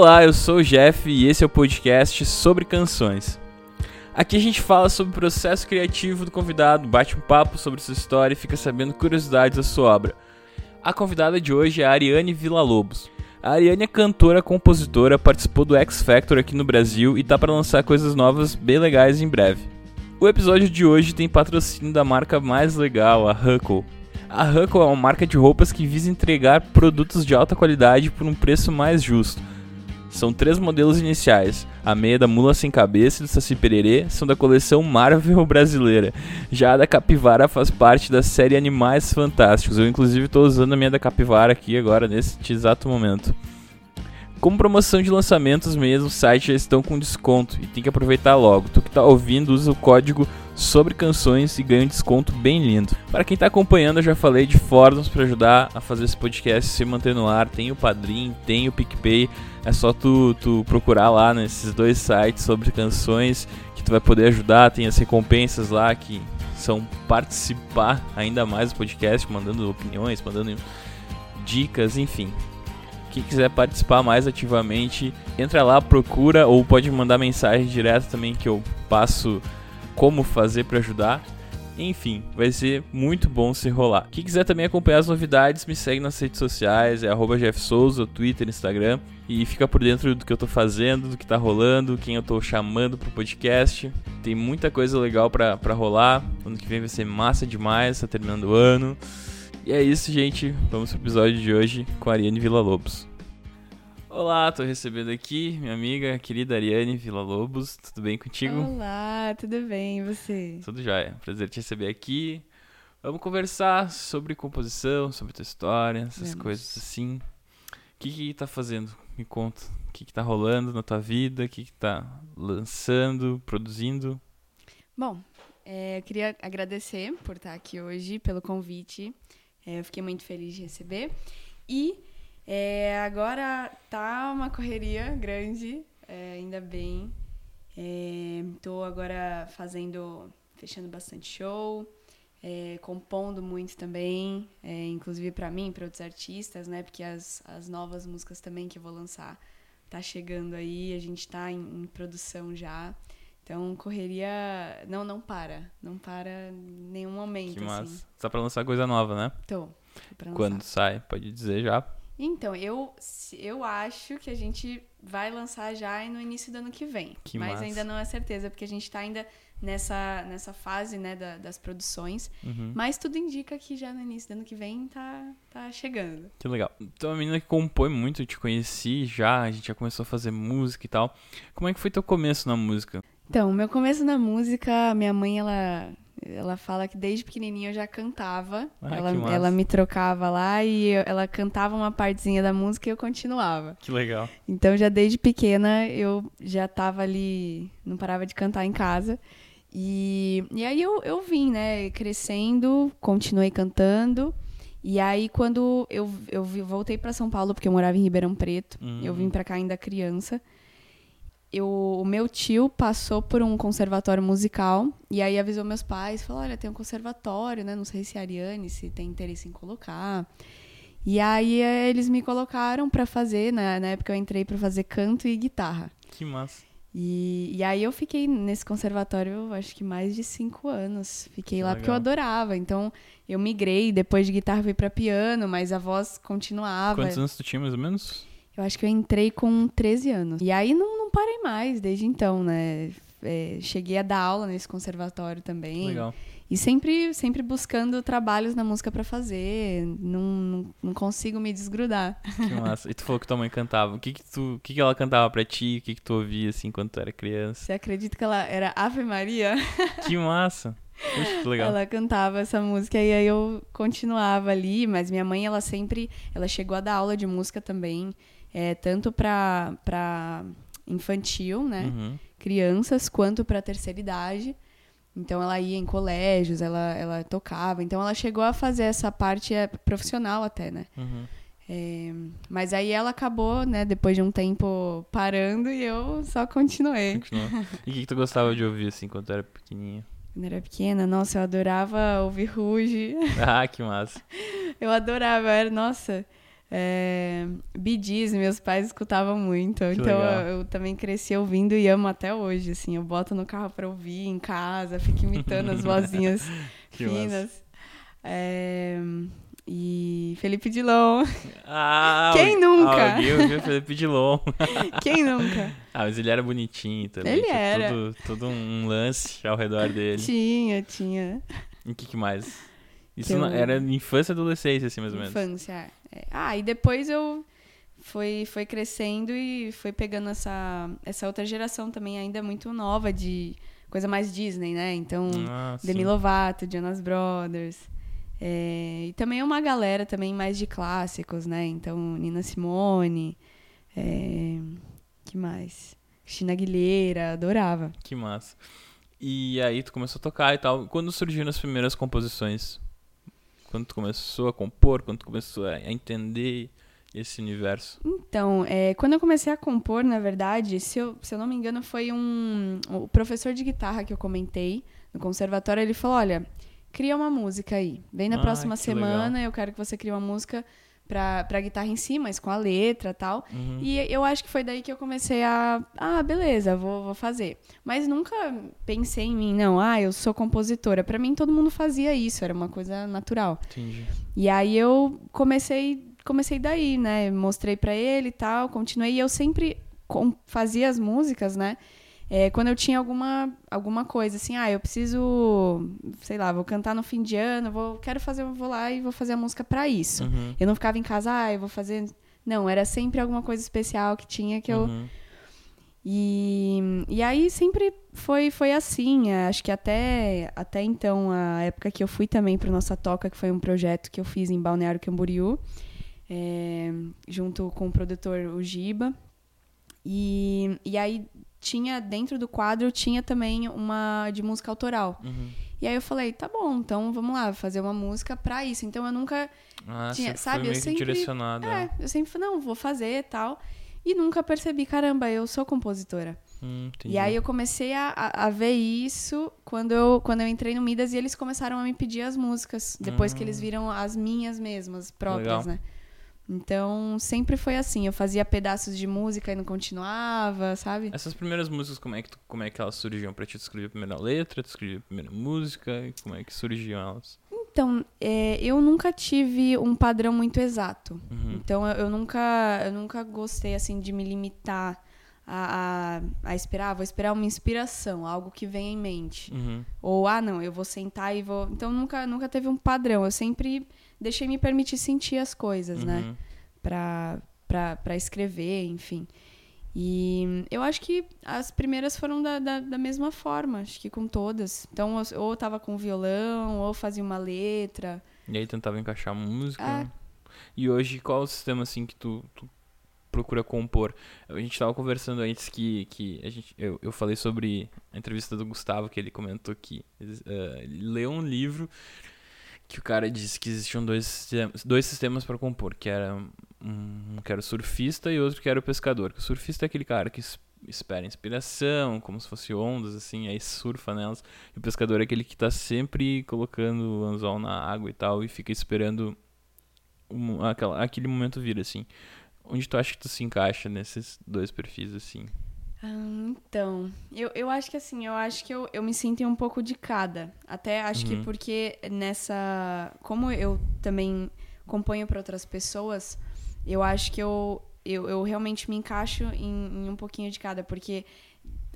Olá, eu sou o Jeff e esse é o podcast sobre canções. Aqui a gente fala sobre o processo criativo do convidado, bate um papo sobre sua história e fica sabendo curiosidades da sua obra. A convidada de hoje é a Ariane Villa-Lobos. A Ariane é cantora, compositora, participou do X Factor aqui no Brasil e tá para lançar coisas novas bem legais em breve. O episódio de hoje tem patrocínio da marca mais legal, a Huckle. A Huckle é uma marca de roupas que visa entregar produtos de alta qualidade por um preço mais justo. São três modelos iniciais. A meia da Mula Sem Cabeça e do Saci Pererê são da coleção Marvel brasileira. Já a da Capivara faz parte da série Animais Fantásticos. Eu, inclusive, estou usando a minha da Capivara aqui agora, nesse exato momento. Como promoção de lançamentos mesmo, os sites já estão com desconto e tem que aproveitar logo. Tu que está ouvindo, usa o código sobre canções e ganha um desconto bem lindo. Para quem está acompanhando, eu já falei de fóruns para ajudar a fazer esse podcast se manter no ar. Tem o Padrim, tem o PicPay. É só tu, tu procurar lá nesses dois sites sobre canções que tu vai poder ajudar. Tem as recompensas lá que são participar ainda mais do podcast, mandando opiniões, mandando dicas, enfim. Quem quiser participar mais ativamente, entra lá, procura ou pode mandar mensagem direto também que eu passo como fazer para ajudar. Enfim, vai ser muito bom se rolar. Quem quiser também acompanhar as novidades, me segue nas redes sociais, é arroba Jeff Souza, Twitter, Instagram. E fica por dentro do que eu tô fazendo, do que tá rolando, quem eu tô chamando pro podcast. Tem muita coisa legal pra, pra rolar. Ano que vem vai ser massa demais, tá terminando o ano. E é isso, gente. Vamos pro episódio de hoje com a Ariane Villa-Lobos. Olá, tô recebendo aqui minha amiga querida Ariane Villa-Lobos. Tudo bem contigo? Olá, tudo bem? E você? Tudo jóia. Prazer te receber aqui. Vamos conversar sobre composição, sobre tua história, essas Vamos. coisas assim. O que que tá fazendo? Me conta. O que que tá rolando na tua vida? O que que tá lançando, produzindo? Bom, é, eu queria agradecer por estar aqui hoje, pelo convite. É, eu fiquei muito feliz de receber. E é, agora tá uma correria grande, é, ainda bem. Estou agora fazendo, fechando bastante show, é, compondo muito também, é, inclusive para mim, para outros artistas, né? Porque as, as novas músicas também que eu vou lançar tá chegando aí, a gente tá em, em produção já. Então, correria não não para, não para em nenhum momento, que massa. assim. Tá pra lançar coisa nova, né? Tô, Quando sai? Pode dizer já. Então, eu, eu acho que a gente vai lançar já no início do ano que vem. Que mas massa. ainda não é certeza, porque a gente tá ainda nessa, nessa fase, né, da- das produções. Uhum. Mas tudo indica que já no início do ano que vem tá, tá chegando. Que legal. Então, a menina que compõe muito, eu te conheci já, a gente já começou a fazer música e tal. Como é que foi teu começo na música? Então, meu começo na música, minha mãe, ela, ela fala que desde pequenininha eu já cantava. Ah, ela, ela me trocava lá e eu- ela cantava uma partezinha da música e eu continuava. Que legal. Então, já desde pequena, eu já tava ali, não parava de cantar em casa. E, e aí eu, eu vim, né, crescendo, continuei cantando. E aí, quando eu, eu voltei para São Paulo, porque eu morava em Ribeirão Preto, Hum. eu vim para cá ainda criança. Eu, o meu tio passou por um conservatório musical e aí avisou meus pais, falou, olha, tem um conservatório, né? Não sei se a Ariane se tem interesse em colocar. E aí eh, eles me colocaram para fazer, né? na época eu entrei para fazer canto e guitarra. Que massa. E, e aí eu fiquei nesse conservatório, acho que mais de cinco anos. Fiquei Que lá porque eu legal. adorava. Então eu migrei, depois de guitarra fui para piano, mas a voz continuava. Quantos anos tu tinha, mais ou menos? Eu acho que eu entrei com 13 anos. E aí não parei mais desde então, né? É, cheguei a dar aula nesse conservatório também. legal. E sempre, sempre buscando trabalhos na música pra fazer. Não, não, não consigo me desgrudar. Que massa. E tu falou que tua mãe cantava. O que que, tu, o que que ela cantava pra ti? O que que tu ouvia, assim, quando tu era criança? Você acredita que ela era Ave Maria? Que massa. Puxa, que legal. Ela cantava essa música e aí eu continuava ali, mas minha mãe, ela sempre, ela chegou a dar aula de música também, é, tanto pra, pra infantil, né, Uhum. crianças, quanto pra terceira idade. Então ela ia em colégios, ela, ela tocava, então ela chegou a fazer essa parte é, profissional até, né. Uhum. É, mas aí ela acabou, né, depois de um tempo parando e eu só continuei. E o que que tu gostava de ouvir, assim, quando tu era pequenininha? Quando eu era pequena, nossa, eu adorava ouvir Ruge. Ah, que massa. Eu adorava, era, nossa, É, Gees, meus pais escutavam muito. Que então eu, eu também cresci ouvindo e amo até hoje. Assim, eu boto no carro pra ouvir em casa, fico imitando as vozinhas finas. É, e Felipe Dilon. Ah, Quem nunca? Alguém ouviu Felipe Dilon. Quem nunca? Ah, mas ele era bonitinho também. Ele tinha era. Todo, todo um lance ao redor dele. Tinha, tinha. E o que, que mais? Isso eu- era infância e adolescência, assim, mais ou menos. Infância. é. Ah, e depois eu foi, foi crescendo e foi pegando essa, essa outra geração também ainda muito nova de coisa mais Disney, né? Então, Ah, Demi sim. Lovato, Jonas Brothers. É, e também uma galera também mais de clássicos, né? Então, Nina Simone. É, que mais? Cristina Aguilera, adorava. Que massa. E aí tu começou a tocar e tal. Quando surgiram as primeiras composições? Quando tu começou a compor? Quando tu começou a entender esse universo? Então, é, quando eu comecei a compor, na verdade, se eu, se eu não me engano, foi um. O professor de guitarra que eu comentei no conservatório, ele falou: olha, cria uma música aí. Vem na Ah, próxima semana, eu quero que você crie uma música pra, pra guitarra em si, mas com a letra e tal. Uhum. E eu acho que foi daí que eu comecei a. Ah, beleza, vou, vou fazer. Mas nunca pensei em mim, não, ah, eu sou compositora. Pra mim, todo mundo fazia isso, era uma coisa natural. Entendi. E aí eu comecei, comecei daí, né? Mostrei pra ele e tal, continuei. E eu sempre com- fazia as músicas, né? É, quando eu tinha alguma, alguma coisa, assim, ah, eu preciso, sei lá, vou cantar no fim de ano, vou, quero fazer, vou lá e vou fazer a música pra isso. Uhum. Eu não ficava em casa, ah, eu vou fazer. Não, era sempre alguma coisa especial que tinha que eu. Uhum. E, e aí sempre foi, foi assim. é, Acho que até, até então, a época que eu fui também para Nossa Toca, que foi um projeto que eu fiz em Balneário Camboriú, é, junto com o produtor o Giba. E, e aí tinha, dentro do quadro, tinha também uma de música autoral. Uhum. E aí eu falei, tá bom, então vamos lá, fazer uma música pra isso. Então eu nunca Ah, Tinha- sempre sabe, foi eu sempre- direcionado. é, né? eu sempre falei, não, vou fazer e tal. E nunca percebi, caramba, eu sou compositora. Hum. E aí eu comecei a, a, a ver isso quando eu, quando eu entrei no Midas e eles começaram a me pedir as músicas. Depois que eles viram as minhas mesmas, próprias, Legal. né? Então, sempre foi assim. Eu fazia pedaços de música e não continuava, sabe? Essas primeiras músicas, como é que, tu, como é que elas surgiam pra ti? Tu escrevia a primeira letra, tu escrevia a primeira música, e como é que surgiam elas? Então, é, eu nunca tive um padrão muito exato. Uhum. Então eu, eu nunca eu nunca gostei assim de me limitar a, a, a esperar, vou esperar uma inspiração, algo que venha em mente. Uhum. Ou ah, não, eu vou sentar e vou. Então nunca nunca teve um padrão. Eu sempre deixei me permitir sentir as coisas, né? Uhum. Pra, pra, pra escrever, enfim. E eu acho que as primeiras foram da, da, da mesma forma, acho que com todas. Então, ou eu tava com violão, ou fazia uma letra. E aí tentava encaixar música. É. E hoje, qual é o sistema assim que tu, tu procura compor? A gente tava conversando antes que, que a gente, eu, eu falei sobre a entrevista do Gustavo, que ele comentou que eh, ele leu um livro que o cara disse que existiam dois sistemas, dois sistemas para compor, que era um que era o surfista e outro que era o pescador. Que o surfista é aquele cara que es- espera inspiração, como se fosse ondas, assim, aí surfa nelas. E o pescador é aquele que tá sempre colocando o anzol na água e tal, e fica esperando um- aquela, aquele momento vir, assim. Onde tu acha que tu se encaixa nesses dois perfis, assim? Ah, então, eu, eu acho que assim, eu acho que eu, eu me sinto um pouco de cada. Até acho que Uhum. porque nessa. Como eu também componho para outras pessoas, eu acho que eu, eu, eu realmente me encaixo em, em um pouquinho de cada. Porque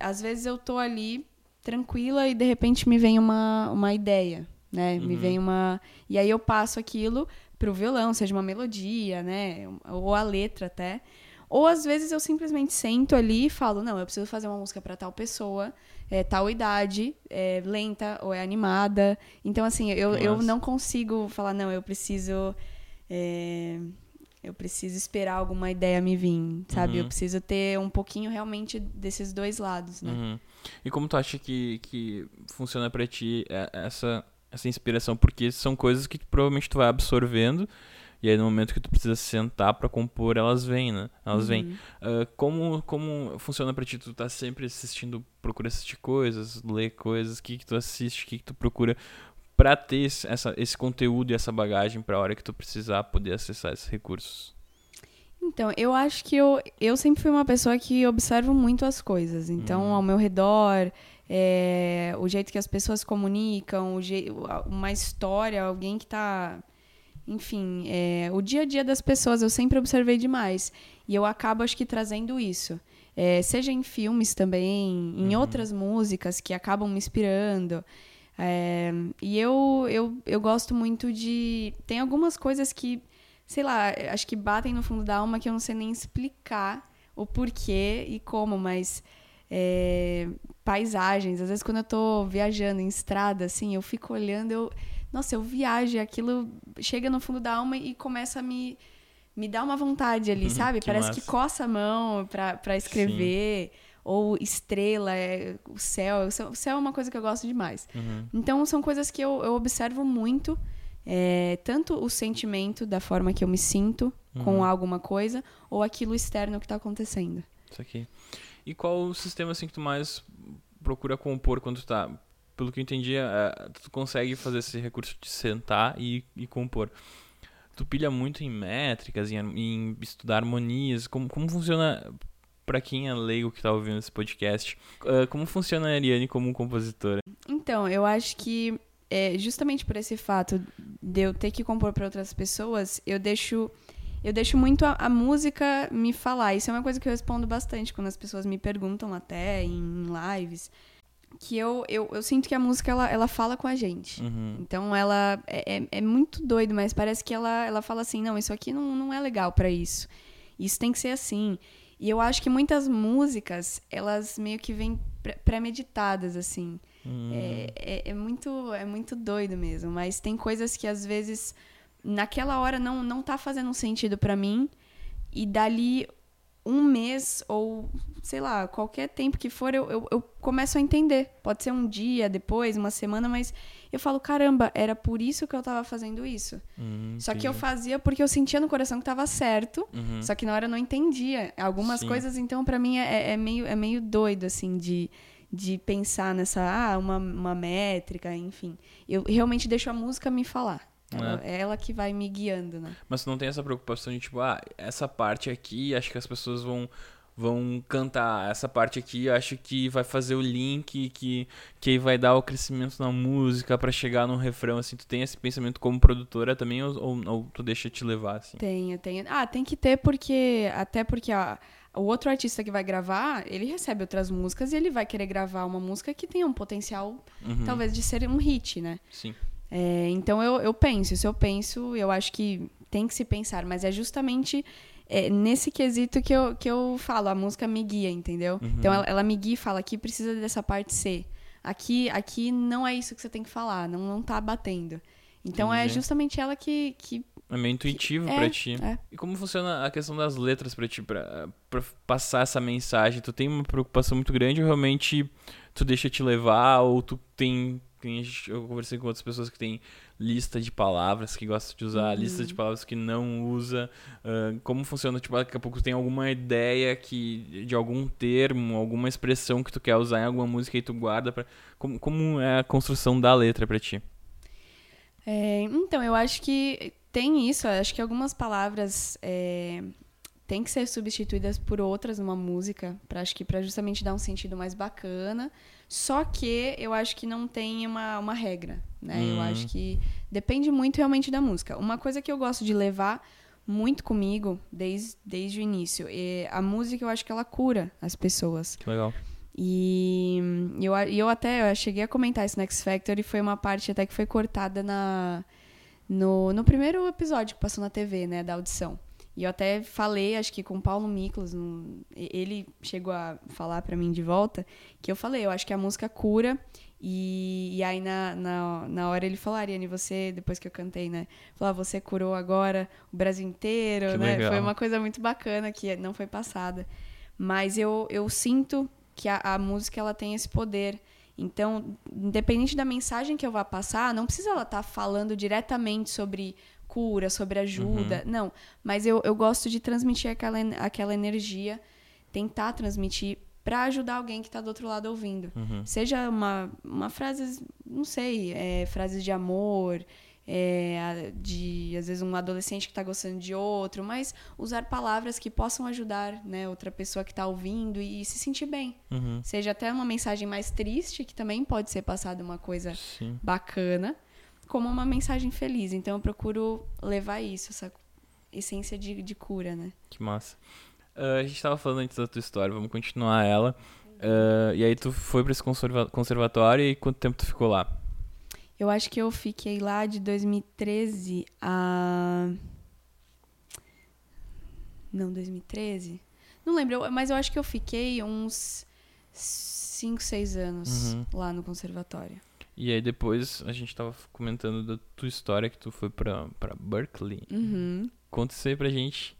às vezes eu tô ali tranquila e de repente me vem uma, uma ideia, né? Me Uhum. vem uma. E aí eu passo aquilo pro violão, seja uma melodia, né? Ou a letra até. Ou às vezes eu simplesmente sento ali e falo, não, eu preciso fazer uma música para tal pessoa, é, tal idade, é lenta ou é animada. Então, assim, eu, eu não consigo falar, não, eu preciso. é, eu preciso esperar alguma ideia me vir, sabe? Uhum. Eu preciso ter um pouquinho realmente desses dois lados, né? Uhum. E como tu acha que, que funciona pra ti é, essa, essa inspiração? Porque são coisas que provavelmente tu vai absorvendo, e aí no momento que tu precisa sentar pra compor, elas vêm, né? Elas vêm. Uhum. Ah, como, como funciona pra ti? Tu tá sempre assistindo, procura assistir coisas, ler coisas, o que que tu assiste, o que que tu procura pra ter esse, essa, esse conteúdo e essa bagagem pra hora que tu precisar poder acessar esses recursos? Então, eu acho que eu, eu sempre fui uma pessoa que observo muito as coisas. Então, Uhum. ao meu redor, é, o jeito que as pessoas comunicam, uma história, alguém que tá. Enfim, é, o dia a dia das pessoas eu sempre observei demais. E eu acabo, acho que, trazendo isso. É, seja em filmes também, em Uhum. outras músicas que acabam me inspirando. É, e eu, eu, eu gosto muito de. Tem algumas coisas que, sei lá, acho que batem no fundo da alma que eu não sei nem explicar o porquê e como, mas. É, paisagens. Às vezes, quando eu tô viajando em estrada, assim, eu fico olhando, eu. Nossa, eu viajo aquilo chega no fundo da alma e começa a me. Me dá uma vontade ali, Uhum, sabe? que Parece massa. que coça a mão pra, pra escrever. Ou estrela, é, o céu. O céu- é uma coisa que eu gosto demais. Uhum. Então, são coisas que eu, eu observo muito. é, tanto o sentimento da forma que eu me sinto Uhum. com alguma coisa, ou aquilo externo que tá acontecendo. Isso aqui. E qual o sistema assim que tu mais procura compor quando tu tá? Pelo que eu entendi, é, tu consegue fazer esse recurso de sentar e, e compor. Tu pilha muito em métricas, em, em estudar harmonias. Como, como funciona, pra quem é leigo que tá ouvindo esse podcast, ah, como funciona a Ariane como compositora? Então, eu acho que é, justamente por esse fato de eu ter que compor para outras pessoas, eu deixo eu deixo muito a, a música me falar. Isso é uma coisa que eu respondo bastante quando as pessoas me perguntam até em lives, que eu, eu, eu sinto que a música ela, ela fala com a gente. Uhum. Então ela é, é- é muito doido, mas parece que ela, ela fala assim, não, isso aqui não, não é legal pra isso. Isso tem que ser assim. E eu acho que muitas músicas, elas meio que vêm pré-meditadas, assim. Hum, É, é, é muito, é muito doido mesmo. Mas tem coisas que às vezes, naquela hora, não, não tá fazendo sentido pra mim. E dali um mês ou, sei lá, qualquer tempo que for, eu, eu, eu começo a entender. Pode ser um dia, depois, uma semana, mas eu falo, caramba, era por isso que eu tava fazendo isso. hum, Só que eu fazia porque eu sentia no coração que tava certo. Uhum. Só que na hora eu não entendia. Algumas Sim. coisas, então, pra mim é, é meio, é meio doido, assim, de, de pensar nessa, ah, uma, uma métrica, enfim. Eu realmente deixo a música me falar. Ela- É ela que vai me guiando, né? Mas tu não tem essa preocupação de tipo, ah, essa parte aqui, acho que as pessoas vão vão cantar essa parte aqui, acho que vai fazer o link que que vai dar o crescimento na música pra chegar no refrão assim. Tu tem esse pensamento como produtora também ou, ou, ou tu deixa te levar assim? Tenho, tenho. Ah, tem que ter porque. Até porque a, o outro artista que vai gravar, ele recebe outras músicas e ele vai querer gravar uma música que tenha um potencial, Uhum, talvez, de ser um hit, né? Sim. É, então eu, eu penso, se eu penso, eu acho que tem que se pensar, mas é justamente é, nesse quesito que eu, que eu falo, a música me guia, entendeu? Uhum. Então ela, ela me guia e fala, aqui precisa dessa parte C. Aqui, aqui não é isso que você tem que falar, não, não tá batendo. Então é Entendi. justamente ela que. que É meio intuitivo é, pra ti. é. E como funciona a questão das letras pra ti, pra, pra passar essa mensagem? Tu tem uma preocupação muito grande ou realmente tu deixa te levar? Ou tu tem. Eu conversei com outras pessoas que tem lista de palavras que gostam de usar, Uhum. lista de palavras que não usa. ah, como funciona? Tipo, daqui a pouco tem alguma ideia que, de algum termo, alguma expressão que tu quer usar em alguma música e tu guarda pra. Como, como é a construção da letra pra ti? É, então, eu acho que tem isso. Acho que algumas palavras é, têm que ser substituídas por outras numa música, para acho que para justamente dar um sentido mais bacana. Só que eu acho que não tem uma, uma regra, né? Eu Hum. acho que depende muito realmente da música. Uma coisa que eu gosto de levar muito comigo desde, desde o início, é a música eu acho que ela cura as pessoas. Que legal. E eu, eu até eu cheguei a comentar isso no X Factor e foi uma parte até que foi cortada na, no, no primeiro episódio que passou na TV, né, da audição. E eu até falei, acho que com o Paulo Miklos, e- ele chegou a falar pra mim de volta, que eu falei, eu acho que a música cura. E, e aí na, na, na hora ele falou, Ariane, você, depois que eu cantei, né? Falou, ah, você curou agora o Brasil inteiro, Que né? legal. Foi uma coisa muito bacana que não foi passada. Mas eu, eu sinto que a, a música ela tem esse poder. Então, independente da mensagem que eu vá passar, não precisa ela estar falando diretamente sobre cura, sobre ajuda. Não. Mas eu, eu gosto de transmitir aquela, aquela energia, tentar transmitir para ajudar alguém que está do outro lado ouvindo. Uhum. Seja uma, uma frase, não sei, é, frases de amor, é, de às vezes um adolescente que está gostando de outro, mas usar palavras que possam ajudar, né, outra pessoa que está ouvindo e, se sentir bem. Uhum. Seja até uma mensagem mais triste, que também pode ser passada uma coisa Sim. bacana, como uma mensagem feliz. Então eu procuro levar isso, essa essência de, de cura, né? Que massa. Uh, a gente estava falando antes da tua história, vamos continuar ela. Uh, e aí tu foi para esse conserva conservatório e quanto tempo tu ficou lá? Eu acho que eu fiquei lá de 2013 a. Não, 2013? Não lembro, mas eu acho que eu fiquei uns 5, 6 anos Uhum. lá no conservatório. E aí depois a gente tava comentando da tua história que tu foi pra, pra Berkeley. Uhum. Conta isso aí pra gente.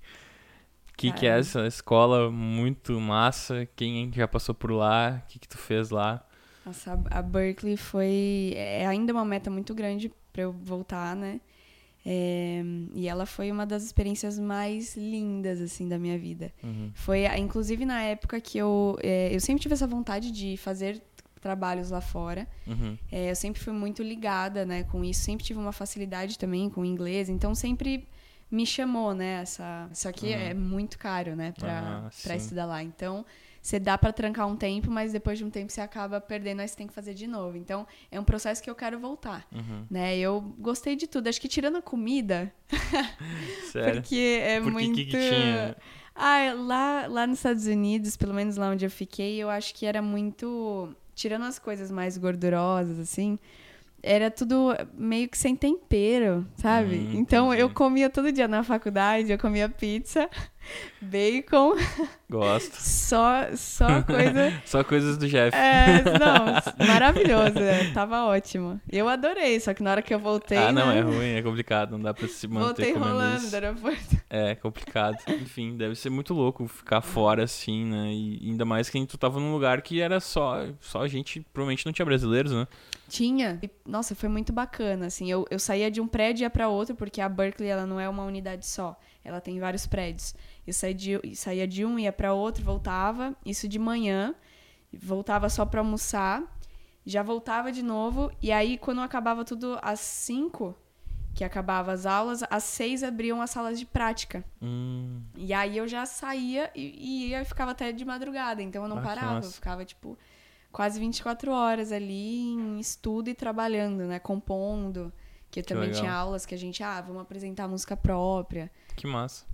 O que, que é essa escola muito massa? Quem já passou por lá? O que, que tu fez lá? Nossa, a Berkeley foi. É ainda uma meta muito grande para eu voltar, né? É, e ela foi uma das experiências mais lindas, assim, da minha vida. Uhum. Foi, inclusive, na época que eu. é, eu sempre tive essa vontade de fazer trabalhos lá fora. Uhum. É, eu sempre fui muito ligada, né, com isso. Sempre tive uma facilidade também com o inglês. Então, sempre me chamou, né, essa... Só que Uhum. é muito caro, né, pra, Ah, estudar lá. Então, você dá pra trancar um tempo, mas depois de um tempo você acaba perdendo, aí você tem que fazer de novo. Então, é um processo que eu quero voltar, Uhum. né? Eu gostei de tudo. Acho que tirando a comida, Sério? porque é Por que muito... que tinha? Ah, lá, lá nos Estados Unidos, pelo menos lá onde eu fiquei, eu acho que era muito. Tirando as coisas mais gordurosas, assim, era tudo meio que sem tempero, sabe? Hum, então eu comia todo dia na faculdade, eu comia pizza, bacon, Gosto. só, só coisa. Só coisas do Jeff. É, não, maravilhoso, é, tava ótimo. Eu adorei, só que na hora que eu voltei. ah, não, né, é ruim, é complicado, não dá pra se manter Voltei comendo rolando isso. do aeroporto. É complicado. Enfim, deve ser muito louco ficar fora assim, né? E ainda mais que tu tava num lugar que era só, só gente, provavelmente não tinha brasileiros, né? Tinha. E, nossa, foi muito bacana, assim. Eu, eu saía de um prédio e ia pra outro, porque a Berkeley, ela não é uma unidade só. Ela tem vários prédios. Eu saía de, saía de um, ia pra outro, voltava. Isso de manhã. Voltava só pra almoçar. Já voltava de novo. E aí, quando acabava tudo às cinco, que acabava as aulas, às seis abriam as salas de prática. Hum, E aí eu já saía e, e ia, ficava até de madrugada, então eu não Ah, parava. Eu ficava, tipo, quase 24 horas ali em estudo e trabalhando, né? Compondo. Que eu Que também legal. tinha aulas que a gente, ah, vamos apresentar música própria. que massa.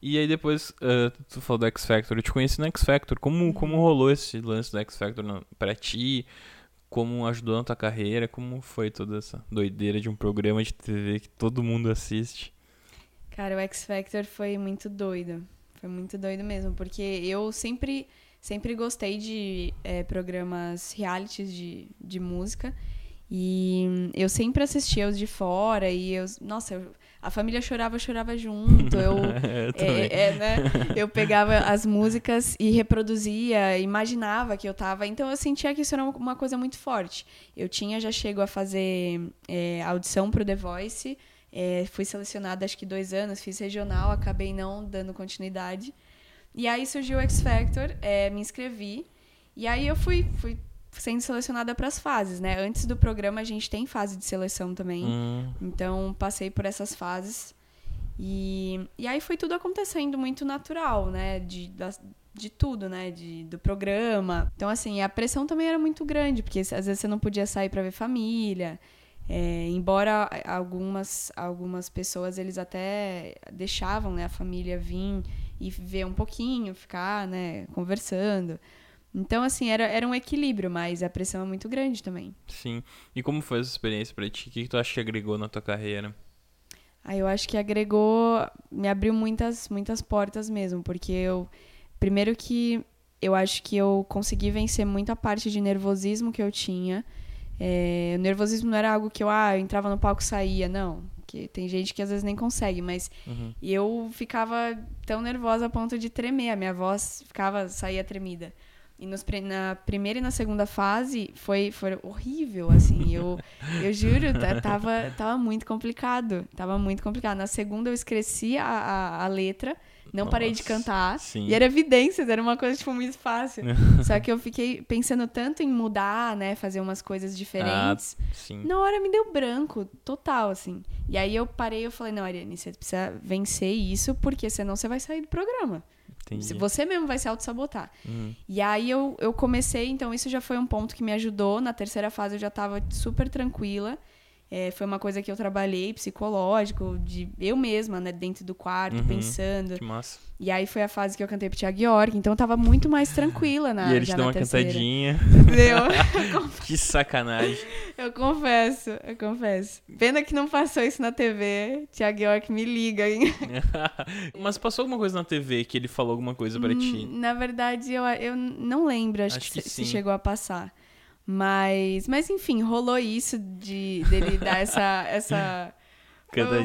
E aí depois, ah, tu falou do X Factor, eu te conheci no X Factor. Como, como rolou esse lance do X Factor na- pra ti? Como ajudou na tua carreira? Como foi toda essa doideira de um programa de TV que todo mundo assiste? Cara, o X Factor foi muito doido. Foi muito doido mesmo, porque eu sempre, sempre gostei de eh, programas realities de, de música. E eu sempre assistia os de fora e eu, nossa, eu- a família chorava, eu chorava junto. Eu, eu é, é, né? Eu pegava as músicas e reproduzia, imaginava que eu tava. Então eu sentia que isso era uma coisa muito forte. Eu tinha, já chego a fazer é, audição pro The Voice. é, fui selecionada acho que dois anos, fiz regional, acabei não dando continuidade. E aí surgiu o X Factor, é, me inscrevi. E aí eu fui, fui sendo selecionada para as fases, né? Antes do programa a gente tem fase de seleção também. Hum, Então, passei por essas fases. E, e aí foi tudo acontecendo muito natural, né? De, das- de tudo, né? De, do programa. Então, assim, a pressão também era muito grande, porque às vezes você não podia sair para ver família. É, embora algumas, algumas pessoas, eles até deixavam né, a família vir e ver um pouquinho, ficar, né? Conversando. Então, assim, era, era um equilíbrio, mas a pressão é muito grande também. sim. E como foi essa experiência pra ti? O que, que tu acha que agregou na tua carreira? Aí eu acho que agregou, me abriu muitas, muitas portas mesmo, porque eu, primeiro que eu acho que eu consegui vencer muito a parte de nervosismo que eu tinha. É, o nervosismo não era algo que eu, ah, eu entrava no palco e saía, não. Que tem gente que às vezes nem consegue, mas Uhum. eu ficava tão nervosa a ponto de tremer, a minha voz ficava, saía tremida. E nos, na primeira e na segunda fase foi, foi horrível, assim. Eu, eu juro, tá- tava, tava muito complicado. Tava muito complicado. Na segunda eu esqueci a, a, a letra, Não parei de Nossa, cantar. sim. E era evidências, era uma coisa, tipo, muito fácil. Só que eu fiquei pensando tanto em mudar, né? Fazer umas coisas diferentes. Sim. Na hora me deu branco, total, assim. E aí eu parei e falei, não, Ariane, você precisa vencer isso, porque senão você vai sair do programa. Entendi. Se Você mesmo vai se auto-sabotar. Uhum. E aí eu, eu comecei, então isso já foi um ponto que me ajudou. Na terceira fase eu já tava super tranquila. É, foi uma coisa que eu trabalhei, psicológico, de eu mesma, né, dentro do quarto, Uhum. pensando. Que massa. E aí foi a fase que eu cantei pro Thiago York, então eu tava muito mais tranquila na e ele já te deu na uma terceira. cantadinha. Entendeu? que sacanagem. Eu confesso, eu confesso. Pena que não passou isso na TV. Thiago York me liga, hein? Mas passou alguma coisa na TV que ele falou alguma coisa pra ti? Hum, Na verdade, eu, eu não lembro, acho, Acho que, que se- se chegou a passar. Mas, mas enfim, rolou isso de dele dar essa. essa...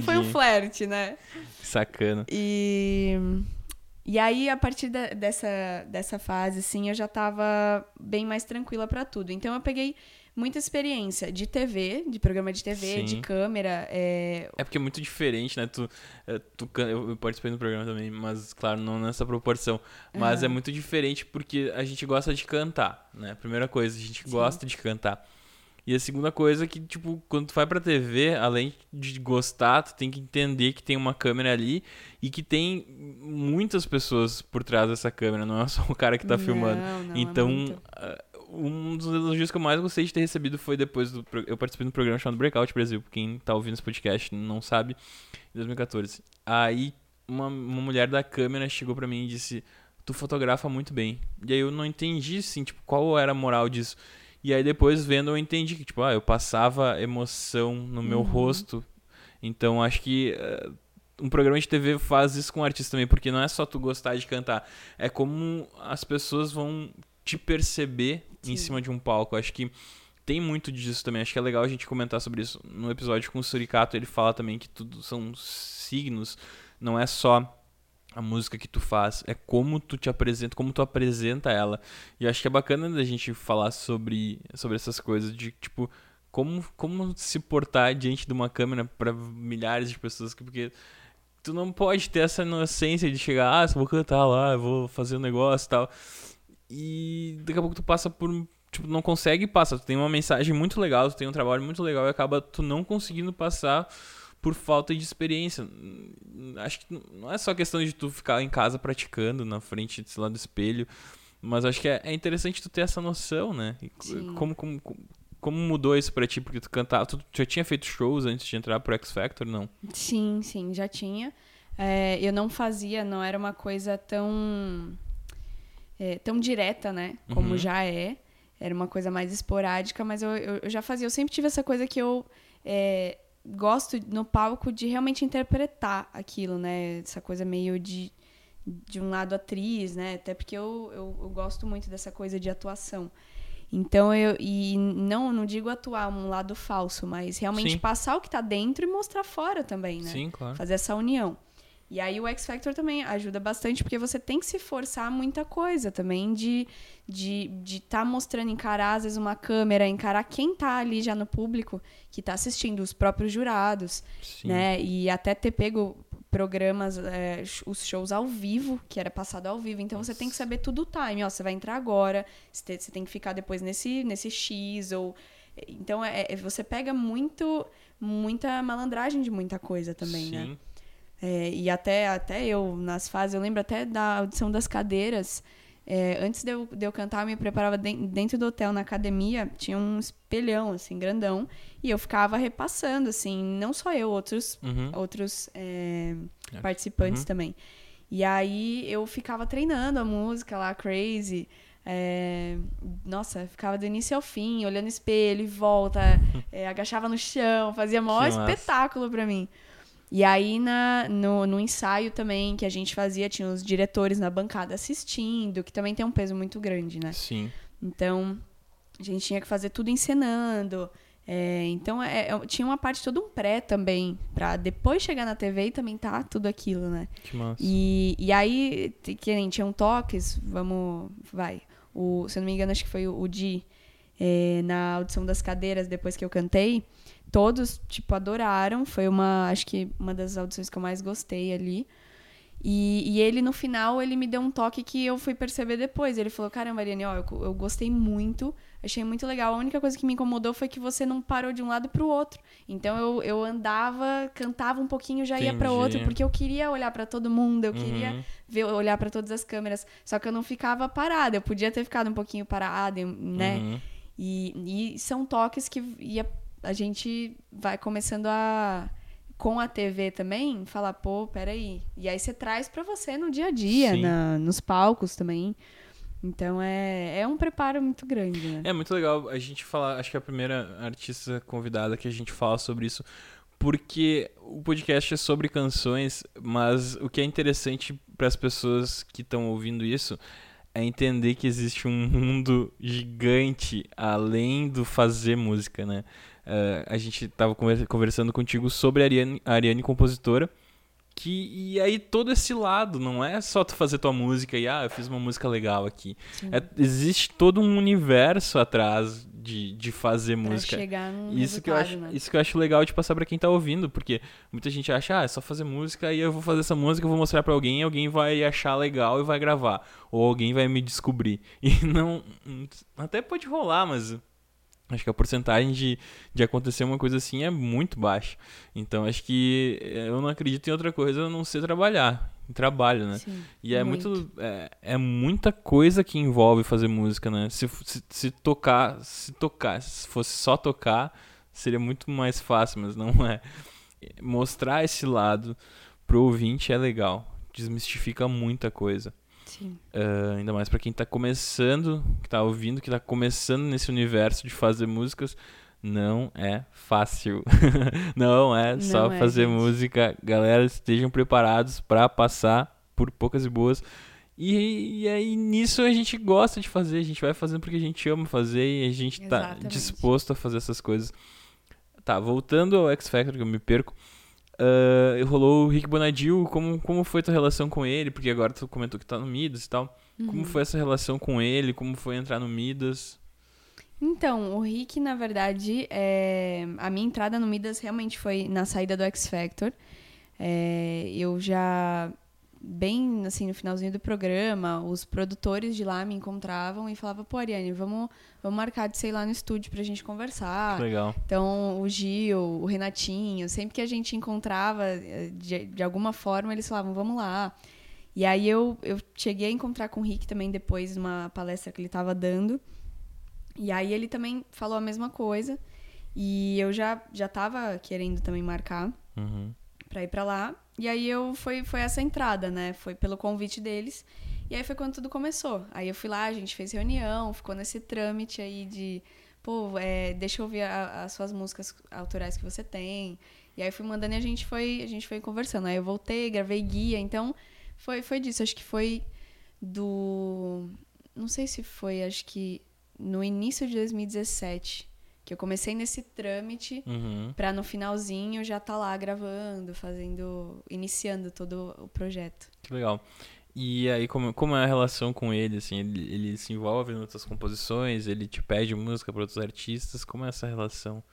Foi um flerte, né? Sacana. E, e aí, a partir da- dessa, dessa fase, assim, eu já tava bem mais tranquila pra tudo. Então, eu peguei muita experiência de TV, de programa de TV, de Sim. câmera. É, É porque é muito diferente, né? Tu, é, tu, eu participei do programa também, mas claro, não nessa proporção. Mas Aham. é muito diferente porque a gente gosta de cantar, né? Primeira coisa, a gente Sim. gosta de cantar. E a segunda coisa é que, tipo, quando tu vai pra TV, além de gostar, tu tem que entender que tem uma câmera ali e que tem muitas pessoas por trás dessa câmera, não é só o cara que tá Não, filmando. não, é então, muito. Um dos elogios que eu mais gostei de ter recebido foi depois do. Eu participei de um programa chamado Breakout Brasil, quem tá ouvindo esse podcast não sabe, em 2014. Aí, uma, uma mulher da câmera chegou pra mim e disse: Tu fotografa muito bem. E aí eu não entendi, assim, tipo, qual era a moral disso. E aí depois vendo eu entendi que, tipo, ah, eu passava emoção no meu Uhum. rosto. Então acho que. eh, um programa de TV faz isso com o artista também, porque não é só tu gostar de cantar, é como as pessoas vão te perceber em Sim. cima de um palco. Acho que tem muito disso também. Acho que é legal a gente comentar sobre isso. No episódio com o Suricato, ele fala também que tudo são signos, não é só a música que tu faz, é como tu te apresenta, como tu apresenta ela. E acho que é bacana da gente falar sobre, sobre essas coisas, de tipo, como, como se portar diante de uma câmera para milhares de pessoas, que- porque tu não pode ter essa inocência de chegar, ah, vou cantar lá, eu vou fazer um negócio e tal. E daqui a pouco tu passa por. Tipo, não consegue passar. Tu tem uma mensagem muito legal, tu tem um trabalho muito legal e acaba tu não conseguindo passar por falta de experiência. Hum, Acho que não é só questão de tu ficar em casa praticando na frente, sei lá, do espelho. Mas acho que é, é interessante tu ter essa noção, né? Como, como- como mudou isso pra ti? Porque tu cantava. Tu já tinha feito shows antes de entrar pro X Factor? Não. Sim, sim, já tinha. É, eu não fazia, não era uma coisa tão é, tão direta, né? Como Uhum. já é. Era uma coisa mais esporádica, mas eu, eu, eu já fazia. Eu sempre tive essa coisa que eu é, gosto no palco de realmente interpretar aquilo, né? Essa coisa meio de, de um lado atriz, né? Até porque eu, eu, eu gosto muito dessa coisa de atuação. Então eu e não não digo atuar um lado falso, mas realmente Sim. passar o que tá dentro e mostrar fora também, né? Sim, claro. Fazer essa união. E aí o X Factor também ajuda bastante, porque você tem que se forçar muita coisa também de de de estar mostrando, encarar às vezes uma câmera, encarar quem tá ali já no público, que tá assistindo, os próprios jurados, Sim. né? E até ter pego programas, é, os shows ao vivo, que era passado ao vivo. Então você tem que saber tudo o time. Ó, você vai entrar agora, você te- você tem que ficar depois nesse, nesse X, ou... Então é, é- você pega muito, muita malandragem de muita coisa também, né? É, e até, até eu, nas fases, eu lembro até da audição das cadeiras. é, antes de eu, de eu cantar, eu me preparava den- dentro do hotel, na academia, tinha um espelhão, assim, grandão. E eu ficava repassando, assim, não só eu, outros, Uhum. outros é, participantes Uhum. também. E aí eu ficava treinando a música lá, Crazy. é, nossa, ficava do início ao fim, olhando espelho e volta, é, agachava no chão, fazia maior espetáculo pra mim. E aí, na, no, no ensaio também que a gente fazia, tinha os diretores na bancada assistindo, que também tem um peso muito grande, né? Sim. Então, a gente tinha que fazer tudo encenando. É, então, é, é, tinha uma parte, todo um pré também, pra depois chegar na TV e também tá tudo aquilo, né? Que massa. E, e aí, que nem tinham toques, vamos, vai. O, se eu não me engano, acho que foi o, o Di, é, na audição das cadeiras, depois que eu cantei, todos, tipo, adoraram. Foi uma, acho que uma das audições que eu mais gostei ali. E, e, ele, no final, ele me deu um toque que eu fui perceber depois. Ele falou, caramba, Ariane, ó, eu, eu gostei muito, achei muito legal. A única coisa que me incomodou foi que você não parou de um lado pro outro. Então eu, eu andava, cantava um pouquinho, já Entendi. ia para outro, porque eu queria olhar para todo mundo, eu uhum. queria ver, olhar para todas as câmeras. Só que eu não ficava parada, eu podia ter ficado um pouquinho parada, né? Uhum. E, e são toques que ia, a gente vai começando a com a TV também, falar, pô, peraí. E aí você traz para você no dia a dia, na, nos palcos também. Então é, é um preparo muito grande, né? É muito legal a gente falar, acho que é a primeira artista convidada que a gente fala sobre isso, porque o podcast é sobre canções, mas o que é interessante para as pessoas que estão ouvindo isso é entender que existe um mundo gigante além do fazer música, né? Uh, a gente estava conversando contigo sobre a Ariane, a Ariane compositora. Que, e aí todo esse lado, não é só tu fazer tua música e ah, eu fiz uma música legal aqui. É, existe todo um universo atrás de, de fazer pra música. Chegar num isso que eu acho, né? isso que eu acho legal de passar para quem tá ouvindo, porque muita gente acha, ah, é só fazer música e eu vou fazer essa música, eu vou mostrar para alguém, alguém vai achar legal e vai gravar, ou alguém vai me descobrir. E não até pode rolar, mas Acho que a porcentagem de, de acontecer uma coisa assim é muito baixa. Então acho que eh, eu não acredito em outra coisa a não ser trabalhar. Em trabalho, né? Sim, e é muito. muito é, é, muita coisa que envolve fazer música, né? Se, se, se, tocar, se tocar, se fosse só tocar, seria muito mais fácil, mas não é. Mostrar esse lado pro ouvinte é legal. Desmistifica muita coisa. Uh, ainda mais para quem tá começando, que tá ouvindo, que tá começando nesse universo de fazer músicas. Não é fácil. não é não só é, fazer gente. música. Galera, estejam preparados para passar por poucas e boas. E, e, aí nisso a gente gosta de fazer, a gente vai fazendo porque a gente ama fazer e a gente tá Exatamente. tá disposto a fazer essas coisas. Tá, voltando ao X Factor que eu me perco. Uh, rolou o Rick Bonadil, como, como foi tua relação com ele? Porque agora tu comentou que tá no Midas e tal. Uhum. Como foi essa relação com ele? Como foi entrar no Midas? Então, o Rick, na verdade, é... a minha entrada no Midas realmente foi na saída do X Factor. É... Eu já bem assim no finalzinho do programa, os produtores de lá me encontravam e falavam, pô, Ariane, vamos, vamos marcar de sei lá no estúdio pra gente conversar. Legal. Então, o Gil, o Renatinho, sempre que a gente encontrava, eh, de, de alguma forma, eles falavam, vamos lá. E aí eu, eu cheguei a encontrar com o Rick também depois, numa palestra que ele estava dando. E aí ele também falou a mesma coisa. E eu já, já tava querendo também marcar uhum. pra ir pra lá. E aí eu foi, foi essa entrada, né? Foi pelo convite deles. E aí foi quando tudo começou. Aí eu fui lá, a gente fez reunião, ficou nesse trâmite aí de, pô, é, deixa eu ouvir a, as suas músicas autorais que você tem. E aí fui mandando e a gente foi, a gente foi conversando. Aí eu voltei, gravei guia, então foi, foi disso. Acho que foi do. Não sei se foi, acho que no início de 2017 que eu comecei nesse trâmite uhum. para no finalzinho já estar tá lá gravando, fazendo, iniciando todo o projeto. Que legal. E aí, como, como é a relação com ele, assim? Ele, ele se envolve em outras composições? Ele te pede música para outros artistas? Como é essa relação?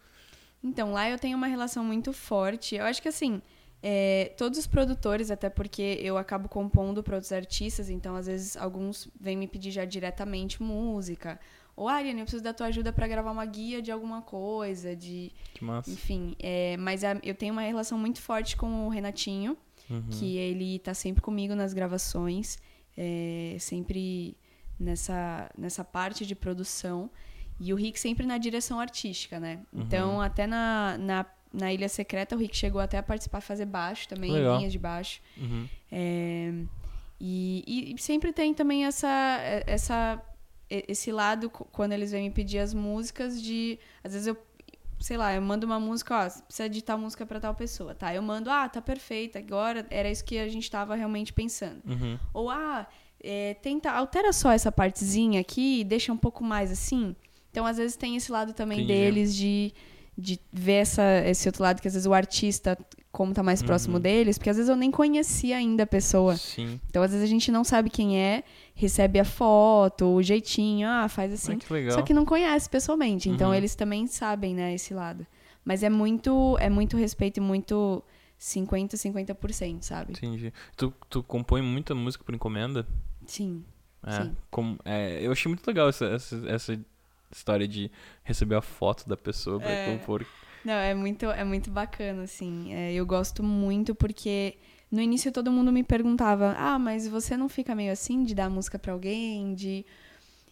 Então, lá eu tenho uma relação muito forte. Eu acho que, assim, é, todos os produtores, até porque eu acabo compondo para outros artistas, então, às vezes, alguns vêm me pedir já diretamente música. Ou, ah, Ariane, eu preciso da tua ajuda para gravar uma guia de alguma coisa, de... Que massa. Enfim, é, mas a, eu tenho uma relação muito forte com o Renatinho, uhum. que ele tá sempre comigo nas gravações, é, sempre nessa, nessa parte de produção. E o Rick sempre na direção artística, né? Uhum. Então, até na, na, na, Ilha Secreta, o Rick chegou até a participar, fazer baixo também, Legal. linhas de baixo. Uhum. É, e, e, sempre tem também essa, essa esse lado, quando eles vêm me pedir as músicas, de. Às vezes eu. Sei lá, eu mando uma música, ó, precisa editar música para tal pessoa, tá? Eu mando, ah, tá perfeita, agora era isso que a gente tava realmente pensando. Uhum. Ou, ah, é, tenta, altera só essa partezinha aqui e deixa um pouco mais assim. Então, às vezes, tem esse lado também Entendi. deles de, de ver essa, esse outro lado que às vezes o artista como tá mais uhum. próximo deles, porque às vezes eu nem conhecia ainda a pessoa. Sim. Então, às vezes a gente não sabe quem é, recebe a foto, o jeitinho, ah, faz assim. que legal. Só que não conhece pessoalmente. Então, uhum. eles também sabem, né, esse lado. Mas é muito, é muito respeito e muito 50, 50%, sabe? Entendi. Tu, tu compõe muita música por encomenda? Sim. É, Sim. como, é, eu achei muito legal essa, essa, essa história de receber a foto da pessoa pra É. compor. Não, é muito, é muito bacana, assim. É, eu gosto muito porque no início todo mundo me perguntava: ah, mas você não fica meio assim de dar música pra alguém? De.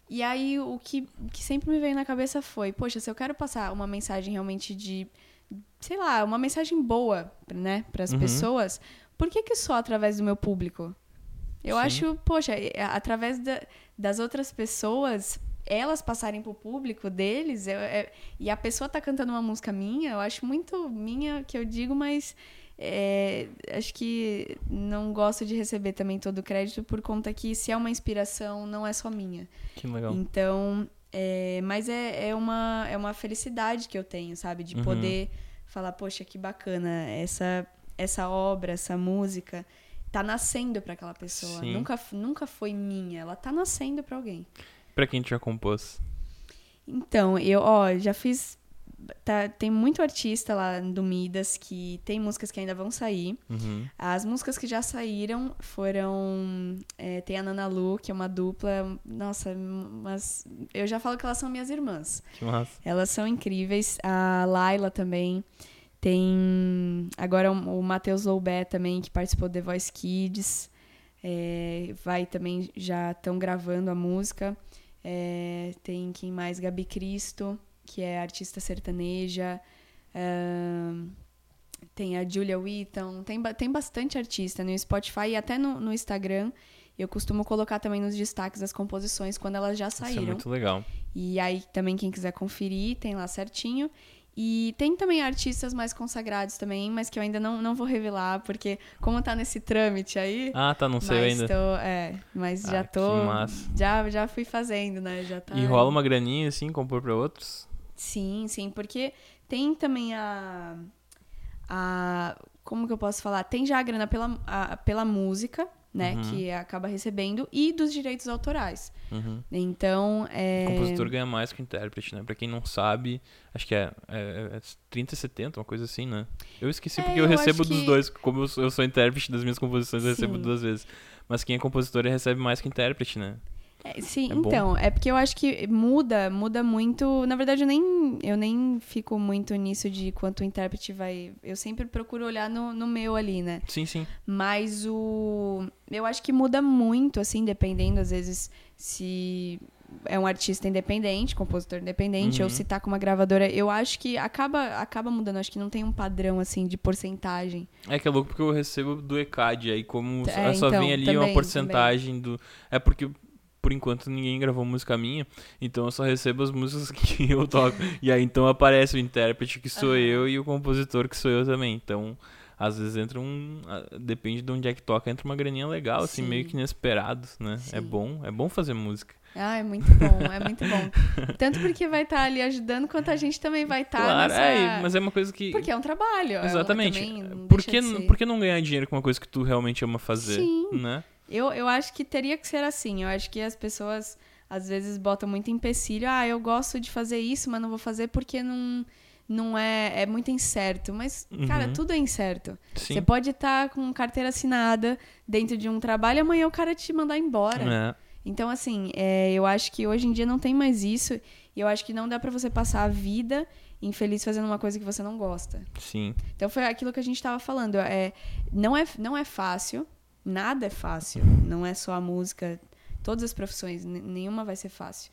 E aí o que, que sempre me veio na cabeça foi: poxa, se eu quero passar uma mensagem realmente de. sei lá, uma mensagem boa, né, pras Uhum. pessoas, por que, que só através do meu público? Eu Sim. acho, poxa, é, através da- das outras pessoas, elas passarem pro público deles, eu- é- e a pessoa tá cantando uma música minha, eu acho muito minha que eu digo, mas é, acho que não gosto de receber também todo o crédito por conta que se é uma inspiração, não é só minha. Que legal. Então, é, mas é, é, uma, é uma felicidade que eu tenho, sabe? De Uhum. poder falar, poxa, que bacana, essa, essa obra, essa música tá nascendo pra aquela pessoa. Sim. Nunca, nunca foi minha, ela tá nascendo pra alguém. Pra quem já compôs? Então, eu, ó, já fiz. tá- tem muito artista lá do Midas que tem músicas que ainda vão sair. Uhum. As músicas que já saíram foram. é, tem a Nana Lu, que é uma dupla. Nossa, mas eu já falo que elas são minhas irmãs. Que massa. Elas são incríveis. A Laila também. Tem agora o Matheus Loubet também, que participou do The Voice Kids. É, vai também, já estão gravando a música. É, tem quem mais? Gabi Cristo, que é artista sertaneja. Tem a Julia Wheaton. Tem, tem bastante artista no Spotify e até no, no Instagram. Eu costumo colocar também nos destaques as composições quando elas já Isso é saíram. muito legal. E aí também quem quiser conferir, tem lá certinho. E tem também artistas mais consagrados também, mas que eu ainda não, não vou revelar, porque como tá nesse trâmite aí. Ah, tá, não sei mas ainda. tô, é, mas Ah, já tô. Já, já fui fazendo, né? Já tá. E rola uma graninha assim, compor pra outros? Sim, sim, porque tem também a. a como que eu posso falar? Tem já a grana pela, a- pela música, né? Uhum. Que acaba recebendo, e dos direitos autorais. Uhum. Então, é. O compositor ganha mais que o intérprete, né? Pra quem não sabe, acho que é, é, é 30 e 70, uma coisa assim, né? Eu esqueci É, porque eu eu recebo dos que- dois. Como eu sou, eu sou intérprete das minhas composições, eu recebo Sim. duas vezes. Mas quem é compositor recebe mais que intérprete, né? É, sim, É então, é porque eu acho que muda, muda muito. Na verdade, eu nem, eu nem fico muito nisso de quanto o intérprete vai. Eu sempre procuro olhar no, no meu ali, né? Sim, sim. Mas o. Eu acho que muda muito, assim, dependendo, às vezes, se é um artista independente, compositor independente, Uhum. ou se tá com uma gravadora. Eu acho que acaba, acaba mudando. Acho que não tem um padrão, assim, de porcentagem. É que é louco porque eu recebo do ECAD, aí como É, só então, vem ali também, uma porcentagem do. É porque. Por enquanto ninguém gravou música minha, então eu só recebo as músicas que eu toco. e aí então aparece o intérprete que sou Aham. eu e o compositor que sou eu também. Então, às vezes entra um. Depende de onde é que toca, entra uma graninha legal, assim, Sim. meio que inesperado, né? É Sim. bom, é bom fazer música. Ah, é muito bom, é muito bom. Tanto porque vai estar ali ajudando, quanto a gente também vai estar claro, nessa... é, mas é uma coisa que. Porque é um trabalho. ela Exatamente. também não Por que, por que não ganhar dinheiro com uma coisa que tu realmente ama fazer? Sim. Né? Eu, eu acho que teria que ser assim. Eu acho que as pessoas, às vezes, botam muito empecilho. Ah, eu gosto de fazer isso, mas não vou fazer porque não, não é... É muito incerto. Mas, cara, Uhum. tudo é incerto. Sim. Você pode estar com carteira assinada dentro de um trabalho e amanhã o cara te mandar embora. É. Então, assim, é, eu acho que hoje em dia não tem mais isso. E eu acho que não dá pra você passar a vida infeliz fazendo uma coisa que você não gosta. Sim. Então foi aquilo que a gente tava falando. É, não, é, não é fácil. Nada é fácil. Não é só a música. Todas as profissões. Nenhuma vai ser fácil.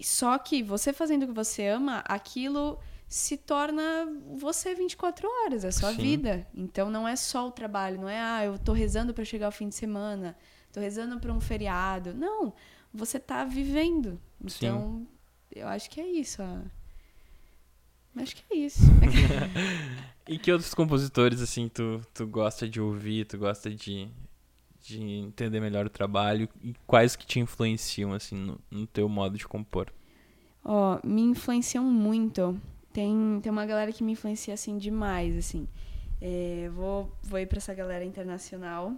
Só que você fazendo o que você ama, aquilo se torna você 24 horas, é sua Sim. vida. Então não é só o trabalho, não é ah, eu tô rezando pra chegar o fim de semana, tô rezando pra um feriado. Não, você tá vivendo. Sim. Então, eu acho que é isso. Acho que é isso. E que outros compositores, assim, tu, tu gosta de ouvir, tu gosta de, de entender melhor o trabalho? E quais que te influenciam, assim, no, no teu modo de compor? Ó, me influenciam muito. Tem, tem uma galera que me influencia, assim, demais, assim. É, vou, vou ir pra essa galera internacional.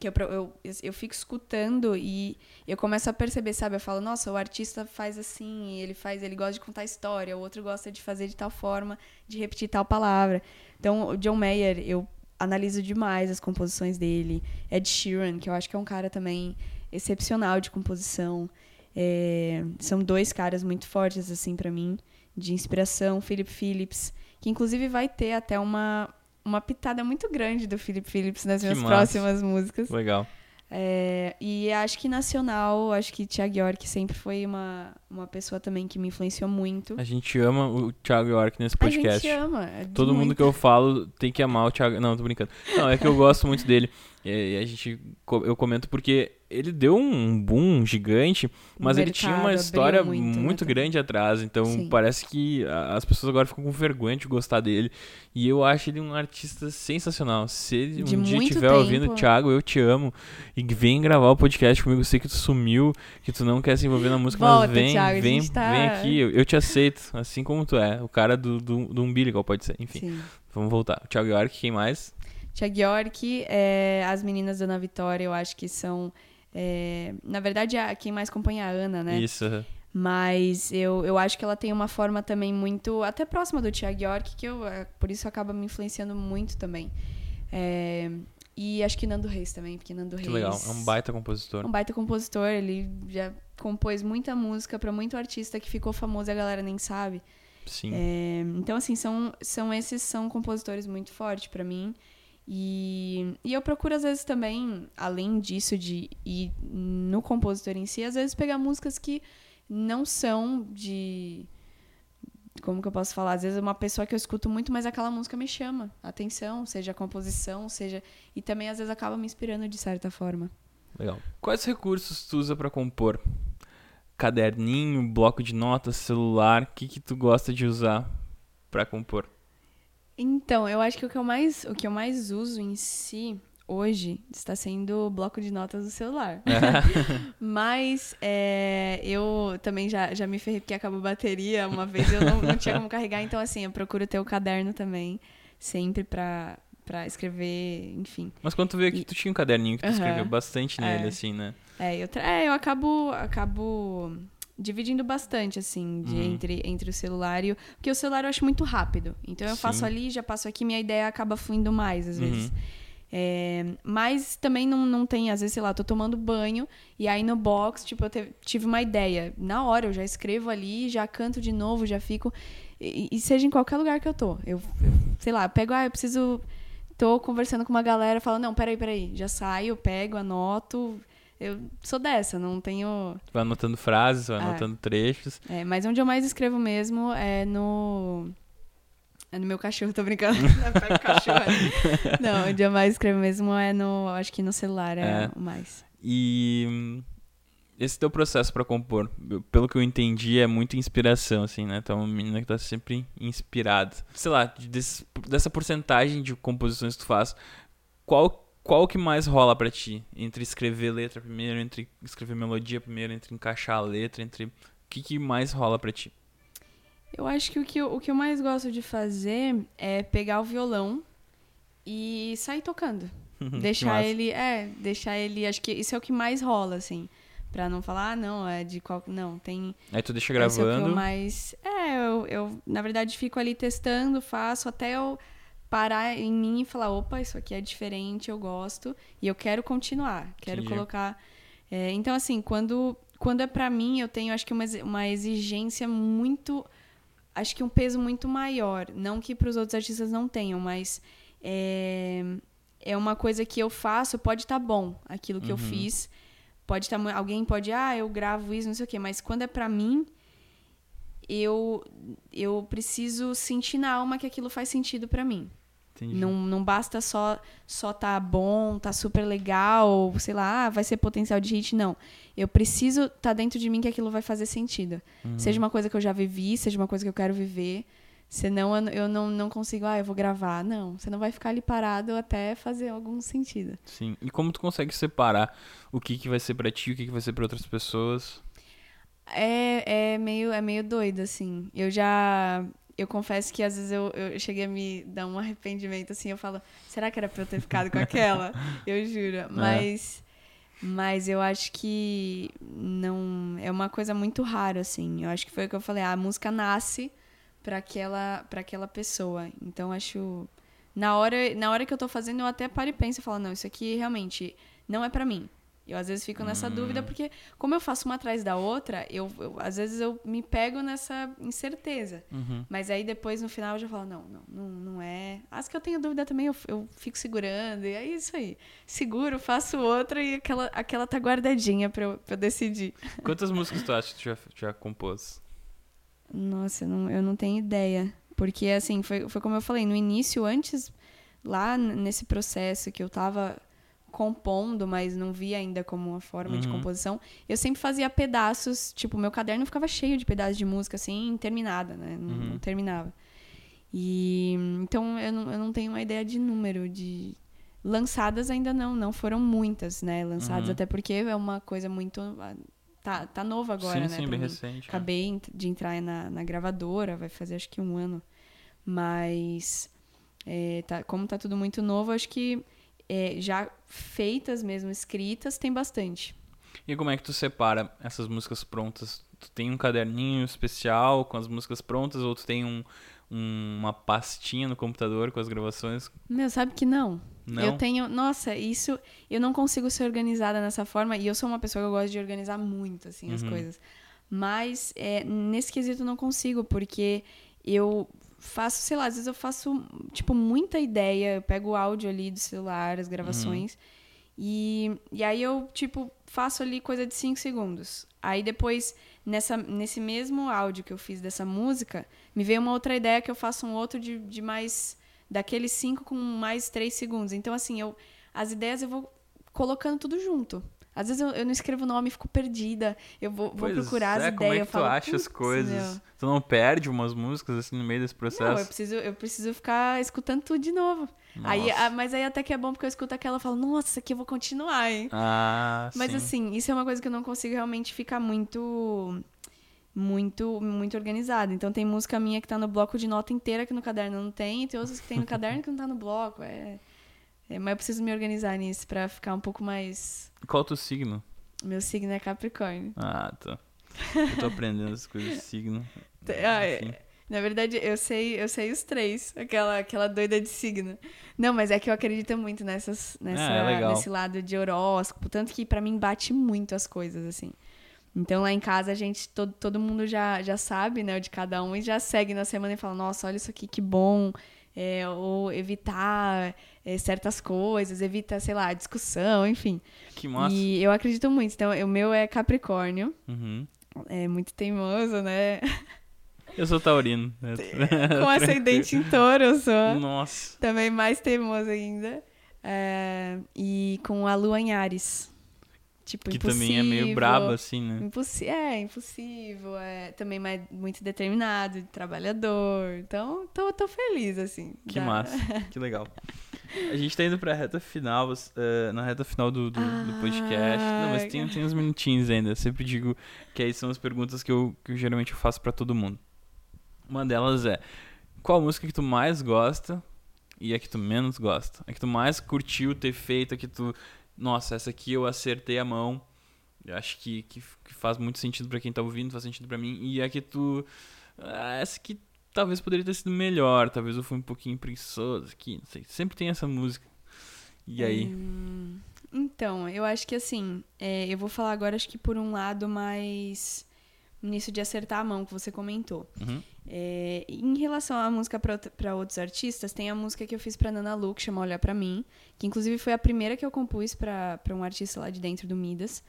Que eu, eu, eu fico escutando e eu começo a perceber, sabe? Eu falo, nossa, o artista faz assim, ele faz, ele gosta de contar história, o outro gosta de fazer de tal forma, de repetir tal palavra. Então, o John Mayer, eu analiso demais as composições dele. Ed Sheeran, que eu acho que é um cara também excepcional de composição. É, são dois caras muito fortes, assim, para mim, de inspiração. Philip Phillips, que inclusive vai ter até uma, uma pitada muito grande do Philip Phillips nas Que minhas massa. próximas músicas. Legal. É, e acho que nacional, acho que Thiago York sempre foi uma, uma pessoa também que me influenciou muito. A gente ama o Thiago York nesse A podcast. gente ama. é Todo mundo muito. que eu falo tem que amar o Thiago. Não, tô brincando. Não, é que eu gosto muito dele. E a gente, eu comento porque ele deu um boom gigante, mas ele tinha uma história muito, muito, né, grande atrás. Então Sim. parece que as pessoas agora ficam com vergonha de gostar dele. E eu acho ele um artista sensacional. Se ele De um dia muito estiver ouvindo. Thiago, eu te amo. E vem gravar o podcast comigo. Eu sei que tu sumiu, que tu não quer se envolver na música, Volta, mas vem, Thiago, vem, tá- vem aqui. Eu, eu te aceito, assim como tu é. O cara do, do, do umbilical, pode ser. Enfim. Sim. Vamos voltar. Thiago York, quem mais? Thiago York, é, as meninas da Ana Vitória, eu acho que são. é, na verdade, a, quem mais acompanha é a Ana, né? Isso. Mas eu, eu acho que ela tem uma forma também muito. até próxima do Thiago York, que eu, é, por isso acaba me influenciando muito também. É, e acho que Nando Reis também, porque Nando Que Reis. legal. É um baita compositor. um baita compositor, ele já compôs muita música pra muito artista que ficou famoso e a galera nem sabe. Sim. É, então, assim, são, são esses são compositores muito fortes pra mim. E, e eu procuro, às vezes, também, além disso, de ir no compositor em si, às vezes pegar músicas que não são de. Como que eu posso falar? Às vezes é uma pessoa que eu escuto muito, mas aquela música me chama a atenção, seja a composição, seja. E também, às vezes, acaba me inspirando de certa forma. Legal. Quais recursos tu usa pra compor? Caderninho, bloco de notas, celular? O que, que tu gosta de usar pra compor? Então, eu acho que o que eu mais, o que eu mais uso em si hoje está sendo o bloco de notas do celular. Mas é, eu também já, já me ferrei porque acabou a bateria. Uma vez eu não, não tinha como carregar, então assim, eu procuro ter o caderno também, sempre pra, pra escrever, enfim. Mas quando tu veio aqui, E- tu tinha um caderninho que tu Aham. escreveu bastante nele, É. assim, né? É, eu, tra- é, eu acabo, acabo dividindo bastante, assim, de, Uhum. entre, entre o celular e o... Porque o celular eu acho muito rápido. Então eu faço Sim. ali, já passo aqui, minha ideia acaba fluindo mais, às Uhum. vezes. É, mas também não, não tem, às vezes, sei lá, tô tomando banho e aí no box, tipo, eu te- tive uma ideia. Na hora, eu já escrevo ali, já canto de novo, já fico. E, e seja em qualquer lugar que eu tô. Eu, eu, sei lá, eu pego, ah, eu preciso. Tô conversando com uma galera, falo, não, peraí, peraí. Já saio, pego, anoto. Eu sou dessa, não tenho. Vai anotando frases, vai É. anotando trechos. É, mas onde eu mais escrevo mesmo é no. É no meu cachorro, tô brincando. Pega o cachorro. Não, onde eu mais escrevo mesmo é no. Acho que no celular é, É. o mais. E hum, esse teu processo pra compor, pelo que eu entendi, é muito inspiração, assim, né? É uma menina que tá sempre inspirada. Sei lá, de- desses- dessa porcentagem de composições que tu faz, qual, qual que mais rola pra ti? Entre escrever letra primeiro, entre escrever melodia primeiro, entre encaixar a letra, entre... O que, que mais rola pra ti? Eu acho que o, que eu o que eu mais gosto de fazer é pegar o violão e sair tocando. Deixar ele. É, deixar ele. Acho que isso é o que mais rola, assim. Pra não falar, ah, não, é de qual. Não, tem. Aí tu deixa é gravando. mais. É, eu, eu, na verdade, fico ali testando, faço até eu parar em mim e falar: opa, isso aqui é diferente, eu gosto e eu quero continuar, quero Entendi. colocar. É, então, assim, quando, quando é pra mim, eu tenho, acho que, uma, uma exigência muito. Acho que um peso muito maior. Não que pros outros artistas não tenham, mas. É, é uma coisa que eu faço, pode estar bom aquilo que eu Uhum. fiz. Pode estar. alguém pode, ah, eu gravo isso, não sei o quê, mas quando é pra mim, eu, eu preciso sentir na alma que aquilo faz sentido pra mim. Entendi. Não, não basta só só tá bom, tá super legal, sei lá, ah, vai ser potencial de hit, não. Eu preciso tá dentro de mim que aquilo vai fazer sentido. Uhum. Seja uma coisa que eu já vivi, seja uma coisa que eu quero viver. Senão eu, eu não, não consigo, ah, eu vou gravar. Não, você não vai ficar ali parado até fazer algum sentido. Sim. E como tu consegue separar o que, que vai ser pra ti e o que, que vai ser pra outras pessoas? É, é, meio, é meio doido, assim. Eu já. Eu confesso que às vezes eu, eu cheguei a me dar um arrependimento, assim. Eu falo, será que era pra eu ter ficado com aquela? Eu juro. Mas. Mas eu acho que não. É uma coisa muito rara, assim. Eu acho que foi o que eu falei. ah, a música nasce pra aquela, pra aquela pessoa. Então acho. na hora, na hora que eu tô fazendo, eu até paro e penso e falo, não, isso aqui realmente não é pra mim. Eu às vezes fico nessa Hum. dúvida, porque como eu faço uma atrás da outra, eu, eu- às vezes eu me pego nessa incerteza. Uhum. Mas aí depois, no final, eu já falo, não, não, não, não é. As que eu tenho dúvida também, eu, eu fico segurando, e é isso aí. Seguro, faço outra e aquela, aquela tá guardadinha pra eu, pra eu decidir. Quantas músicas tu acha que tu já, já compôs? Nossa, eu não, eu não tenho ideia. Porque, assim, foi, foi como eu falei, no início, antes, lá nesse processo que eu tava compondo, mas não via ainda como uma forma de Uhum. composição, eu sempre fazia pedaços, tipo, meu caderno ficava cheio de pedaços de música, assim, interminada, né? Não, Uhum. não terminava. E então eu não, eu não tenho uma ideia de número de lançadas ainda não, não foram muitas, né? Lançadas Uhum. até porque é uma coisa muito ah, tá tá novo agora, sim, né? sim, bem recente. né? Acabei ent- de entrar na, na gravadora, vai fazer acho que um ano. Mas é, tá- como tá tudo muito novo, acho que é, já feitas mesmo, escritas, tem bastante. E como é que tu separa essas músicas prontas? Tu tem um caderninho especial com as músicas prontas ou tu tem um, um- uma pastinha no computador com as gravações? Meu, sabe que não. Não? Eu tenho. Nossa, isso. Eu não consigo ser organizada dessa forma. E eu sou uma pessoa que eu gosto de organizar muito, assim, as Uhum. coisas. Mas é, nesse quesito eu não consigo, porque eu faço, sei lá, às vezes eu faço, tipo, muita ideia. Eu pego o áudio ali do celular, as gravações. E, e aí eu, tipo, faço ali coisa de 5 segundos. Aí depois, nessa, nesse mesmo áudio que eu fiz dessa música, me veio uma outra ideia que eu faço um outro de, de mais. Daqueles 5 com mais 3 segundos. Então, assim, eu. As ideias eu vou colocando tudo junto. Às vezes eu, eu não escrevo o nome, fico perdida. Eu vou, vou procurar é, as como ideias. é eu que tu falo, acha as "Putz, coisas? meu." Tu não perde umas músicas assim no meio desse processo? Não, eu preciso, eu preciso ficar escutando tudo de novo. Aí, Nossa. ah, mas aí até que é bom porque eu escuto aquela e falo, nossa, isso aqui eu vou continuar, hein? Ah, Mas sim. assim, isso é uma coisa que eu não consigo realmente ficar muito muito muito organizada. Então tem música minha que tá no bloco de nota inteira que no caderno não tem, e tem outras que tem no caderno que não tá no bloco. É, é, mas eu preciso me organizar nisso pra ficar um pouco mais. Qual o teu signo? Meu signo é Capricórnio. Ah, tá. Eu tô aprendendo as coisas de signo. Ah, é- Enfim. Na verdade, eu sei, eu sei os três, aquela, aquela doida de signo. Não, mas é que eu acredito muito nessas, nessa, é legal. nesse lado de horóscopo, tanto que pra mim bate muito as coisas, assim. Então lá em casa a gente, todo, todo mundo já, já sabe, né, o de cada um, e já segue na semana e fala, nossa, olha isso aqui, que bom. É, ou evitar é, certas coisas, evita, sei lá, discussão, enfim. Que massa. E eu acredito muito. Então, o meu é Capricórnio, Uhum. é muito teimoso, né? Eu sou taurino. né? Com ascendente em touro, eu sou. Nossa. Também mais teimoso ainda. É, e com a lua em Ares. Tipo, Que também é meio brabo, assim, né? Impulsi é, impulsivo. É, também mais, muito determinado, trabalhador. Então, tô, tô feliz, assim. Que da- massa. Que legal. A gente tá indo pra reta final, eh, na reta final do, do, do podcast. Não, mas tem, tem uns minutinhos ainda. Eu sempre digo que aí são as perguntas que eu, que eu geralmente faço pra todo mundo. Uma delas é: qual música que tu mais gosta e a que tu menos gosta? A que tu mais curtiu ter feito, a que tu. Nossa, essa aqui eu acertei a mão. Eu acho que, que, que faz muito sentido pra quem tá ouvindo, faz sentido pra mim. E a que tu. ah, essa aqui talvez poderia ter sido melhor, talvez eu fui um pouquinho preguiçoso aqui, não sei. Sempre tem essa música. E aí? Hum, então, eu acho que assim, é, eu vou falar agora, acho que por um lado mais nisso de acertar a mão que você comentou. Uhum. É, em relação à música para outros artistas, tem a música que eu fiz pra Nana Lu, que chama Olhar Pra Mim, que inclusive foi a primeira que eu compus pra um artista lá de dentro do Midas.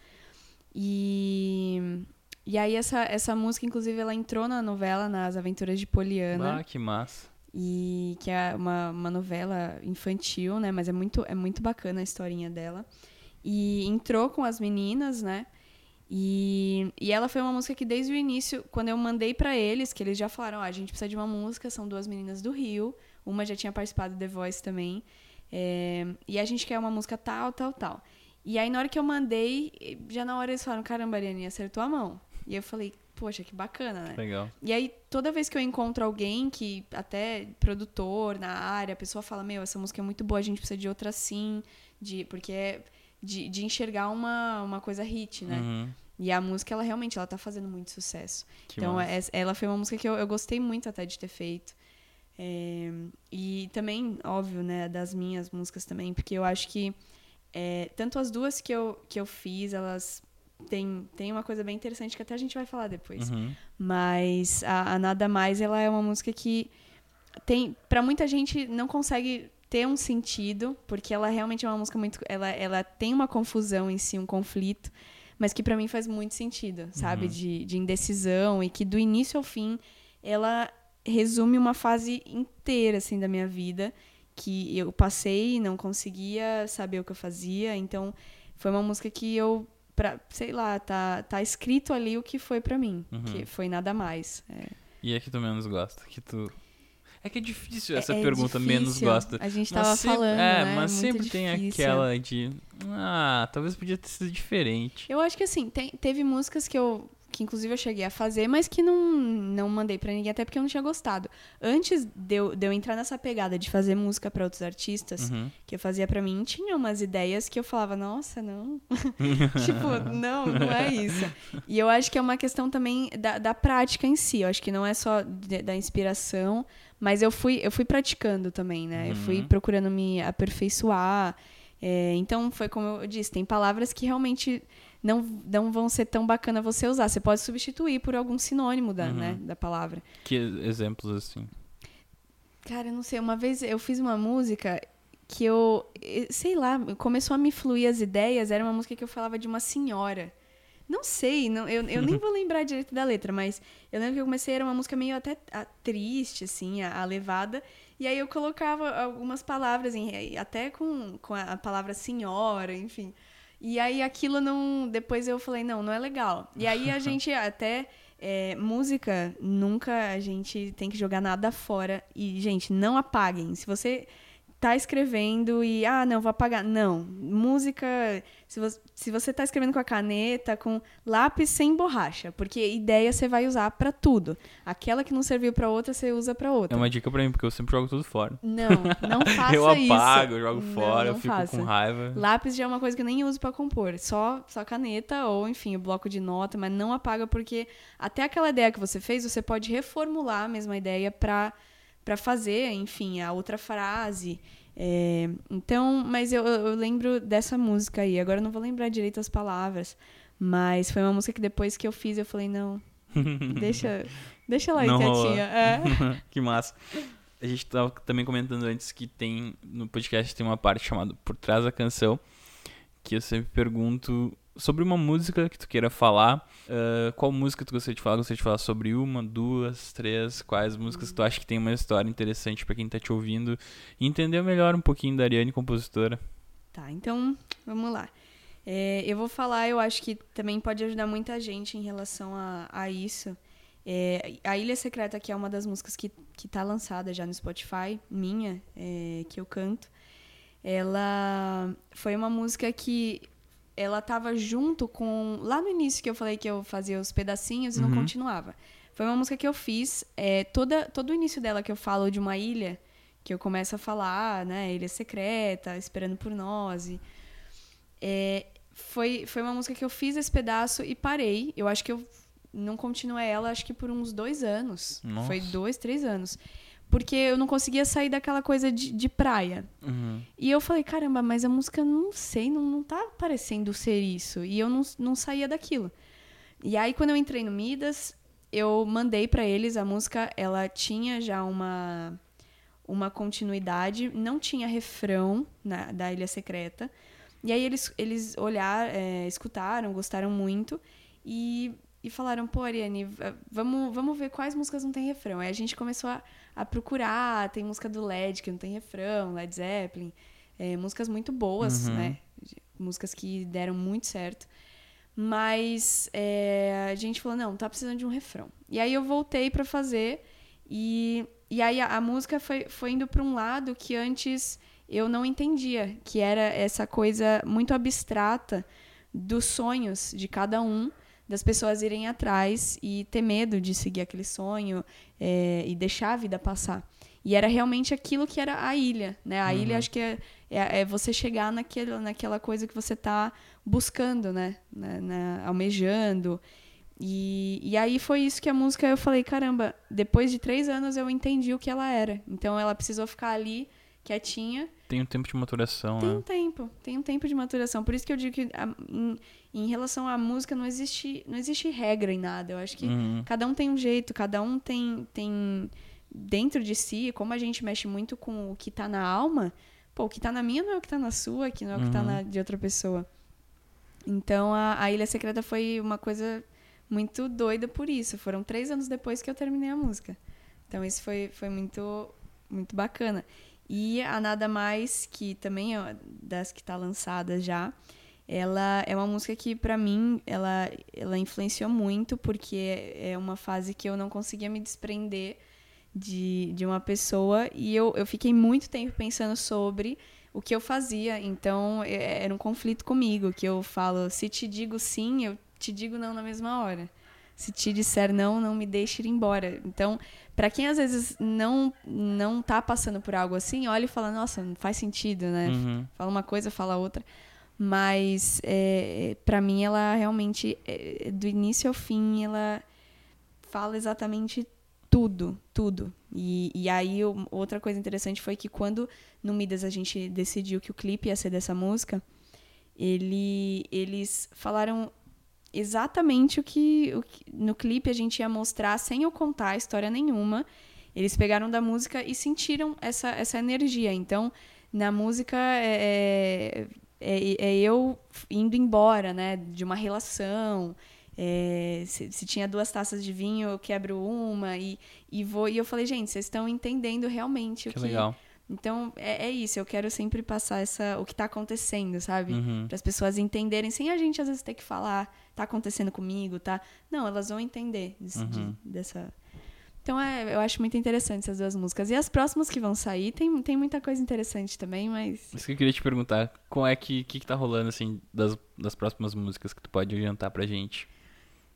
E, e aí essa, essa música, inclusive, ela entrou na novela Nas Aventuras de Poliana, Ah, que massa. e que é uma, uma novela infantil, né? Mas é muito, é muito bacana a historinha dela. E entrou com as meninas, né? E, e ela foi uma música que desde o início, quando eu mandei pra eles, que eles já falaram, ó, a gente precisa de uma música, são duas meninas do Rio, uma já tinha participado do The Voice também, é, e a gente quer uma música tal, tal, tal. E aí na hora que eu mandei, já na hora eles falaram, caramba, Ariane, acertou a mão. E eu falei, poxa, que bacana, né? Legal. E aí, toda vez que eu encontro alguém que, até produtor na área, a pessoa fala, meu, essa música é muito boa, a gente precisa de outra assim, de, porque é de, de enxergar uma, uma coisa hit, né? Uhum. E a música, ela realmente, ela tá fazendo muito sucesso. Que então, ela foi uma música que eu, eu gostei muito até de ter feito. É, e também, óbvio, né, das minhas músicas também, porque eu acho que é, tanto as duas que eu, que eu fiz, elas têm, têm uma coisa bem interessante que até a gente vai falar depois. Uhum. Mas a, a Nada Mais, ela é uma música que tem, para muita gente não consegue ter um sentido, porque ela realmente é uma música muito, ela, ela tem uma confusão em si, um conflito, mas que para mim faz muito sentido, sabe, Uhum. de, de indecisão e que do início ao fim ela resume uma fase inteira assim da minha vida que eu passei não conseguia saber o que eu fazia, então foi uma música que eu pra, sei lá, tá, tá escrito ali o que foi pra mim, Uhum. que foi nada mais. É. E é que tu menos gosta? Que tu. É que é difícil essa É- é pergunta, menos difícil. gosta. A gente Mas tava sempre- falando, É, né? mas Muito sempre tem difícil. aquela de. Ah, talvez podia ter sido diferente. Eu acho que assim, tem- teve músicas que eu. Que inclusive eu cheguei a fazer, mas que não, não mandei pra ninguém, até porque eu não tinha gostado. Antes de eu, de eu entrar nessa pegada de fazer música pra outros artistas, Uhum. que eu fazia pra mim, tinha umas ideias que eu falava, nossa, não. tipo, não, não é isso. E eu acho que é uma questão também da, da prática em si. Eu acho que não é só de- da inspiração, mas eu fui, eu fui praticando também, né? Eu fui Uhum. procurando me aperfeiçoar. É, então, foi como eu disse, tem palavras que realmente não, não vão ser tão bacana você usar. Você pode substituir por algum sinônimo da, Uhum. né, da palavra. Que exemplos assim? Cara, eu não sei. Uma vez eu fiz uma música que eu, sei lá, começou a me fluir as ideias. Era uma música que eu falava de uma senhora. Não sei, não, eu, eu nem vou lembrar direito da letra, mas eu lembro que eu comecei, era uma música meio até ah, triste, assim, a, a levada. E aí eu colocava algumas palavras, em, até com, com a palavra senhora, enfim. E aí aquilo não. Depois eu falei, não, não é legal. E aí a gente até. é, música, nunca a gente tem que jogar nada fora. E, gente, não apaguem. Se você tá escrevendo e, ah, não, vou apagar. Não. Música, se você, se você tá escrevendo com a caneta, com lápis sem borracha. Porque ideia você vai usar pra tudo. Aquela que não serviu pra outra, você usa pra É outra. uma dica pra mim, porque eu sempre jogo tudo fora. Não, não faça eu isso. apago, eu jogo Não, fora, não eu fico faça. com raiva. Lápis já é uma coisa que eu nem uso pra compor. Só, só caneta ou, enfim, o bloco de nota, mas não apaga porque até aquela ideia que você fez, você pode reformular a mesma ideia pra, pra fazer, enfim, a outra frase. É, então, mas eu, eu lembro dessa música aí. Agora eu não vou lembrar direito as palavras. Mas foi uma música que depois que eu fiz, eu falei, não, deixa, deixa aí Não quietinha. É. que massa. A gente tava também comentando antes que tem no podcast tem uma parte chamada Por Trás da Canção, que eu sempre pergunto sobre uma música que tu queira falar. ah, qual música tu gostaria de falar? Gostaria de falar sobre uma, duas, três? Quais músicas tu acha que tem uma história interessante pra quem tá te ouvindo? E entender melhor um pouquinho da Ariane, compositora. Tá, então vamos lá. É, eu vou falar, eu acho que também pode ajudar muita gente em relação a, a isso. É, a Ilha Secreta, que é uma das músicas que, que tá lançada já no Spotify, minha, é, que eu canto, ela foi uma música que ela tava junto com. Lá no início que eu falei que eu fazia os pedacinhos e não Uhum. continuava. Foi uma música que eu fiz. É, toda, todo o início dela que eu falo de uma ilha, que eu começo a falar, né? Ilha secreta, esperando por nós. E, é, foi, foi uma música que eu fiz esse pedaço e parei. Eu acho que eu não continuei ela, acho que por uns dois anos. Nossa. Foi dois, três anos. Porque eu não conseguia sair daquela coisa de, de praia. E eu falei, caramba, mas a música não sei, não, não tá parecendo ser isso. E eu não, não saía daquilo. E aí, quando eu entrei no Midas, eu mandei pra eles a música, ela tinha já uma, uma continuidade, não tinha refrão na, da Ilha Secreta. E aí eles, eles olharam, é, escutaram, gostaram muito e, e falaram, pô, Ariane, vamos, vamos ver quais músicas não tem refrão. Aí a gente começou a, a procurar, tem música do LED que não tem refrão, Led Zeppelin, é, músicas muito boas, Uhum. né? Músicas que deram muito certo. Mas é, a gente falou, não, tá precisando de um refrão. E aí eu voltei pra fazer e, e aí a, a música foi, foi indo pra um lado que antes eu não entendia, que era essa coisa muito abstrata dos sonhos de cada um, das pessoas irem atrás e ter medo de seguir aquele sonho é, e deixar a vida passar. E era realmente aquilo que era a ilha, né? A ilha, acho que é, é, é você chegar naquele, naquela coisa que você tá buscando, né? Na, na- almejando. E, e aí foi isso que a música eu falei, caramba, depois de três anos eu entendi o que ela era. Então ela precisou ficar ali quietinha. Tem um tempo de maturação, Tem né? um tempo, tem um tempo de maturação. Por isso que eu digo que a- em, em relação à música não existe, não existe regra em nada. Eu acho que Uhum. cada um tem um jeito, cada um tem, tem dentro de si, como a gente mexe muito com o que tá na alma, pô, o que tá na minha não é o que tá na sua, que não é o que tá Uhum. na de outra pessoa. Então a, a Ilha Secreta foi uma coisa muito doida por isso. Foram três anos depois que eu terminei a música. Então isso foi, foi muito, muito bacana. E a Nada Mais, que também é das que tá lançada já, ela é uma música que pra mim ela, ela influenciou muito porque é uma fase que eu não conseguia me desprender de, de uma pessoa e eu, eu fiquei muito tempo pensando sobre o que eu fazia. Então é- era um conflito comigo, que eu falo, se te digo sim, eu te digo não na mesma hora. Se te disser não, não me deixe ir embora. Então, pra quem às vezes não não tá passando por algo assim, olha e fala, nossa, não faz sentido, né? Uhum. Fala uma coisa, fala outra. Mas é, para mim ela realmente, é, do início ao fim, ela fala exatamente tudo, tudo. E, e aí o- outra coisa interessante foi que quando no Midas a gente decidiu que o clipe ia ser dessa música, ele, eles falaram exatamente o que, o que no clipe a gente ia mostrar sem eu contar história nenhuma. Eles pegaram da música e sentiram essa, essa energia. Então, na música é, é, é eu indo embora, né? De uma relação. É, se, se tinha duas taças de vinho, eu quebro uma e, e vou. E eu falei, gente, vocês estão entendendo realmente o Que que. legal. Então, é, é isso. Eu quero sempre passar essa, o que tá acontecendo, sabe? Uhum. Para as pessoas entenderem, sem a gente às vezes ter que falar, tá acontecendo comigo, tá? Não, elas vão entender de- Uhum. dessa. Então é, eu acho muito interessante essas duas músicas. E as próximas que vão sair, tem, tem muita coisa interessante também, mas. Isso que eu queria te perguntar, qual é que, que, que tá rolando, assim, das, das próximas músicas que tu pode adiantar pra gente?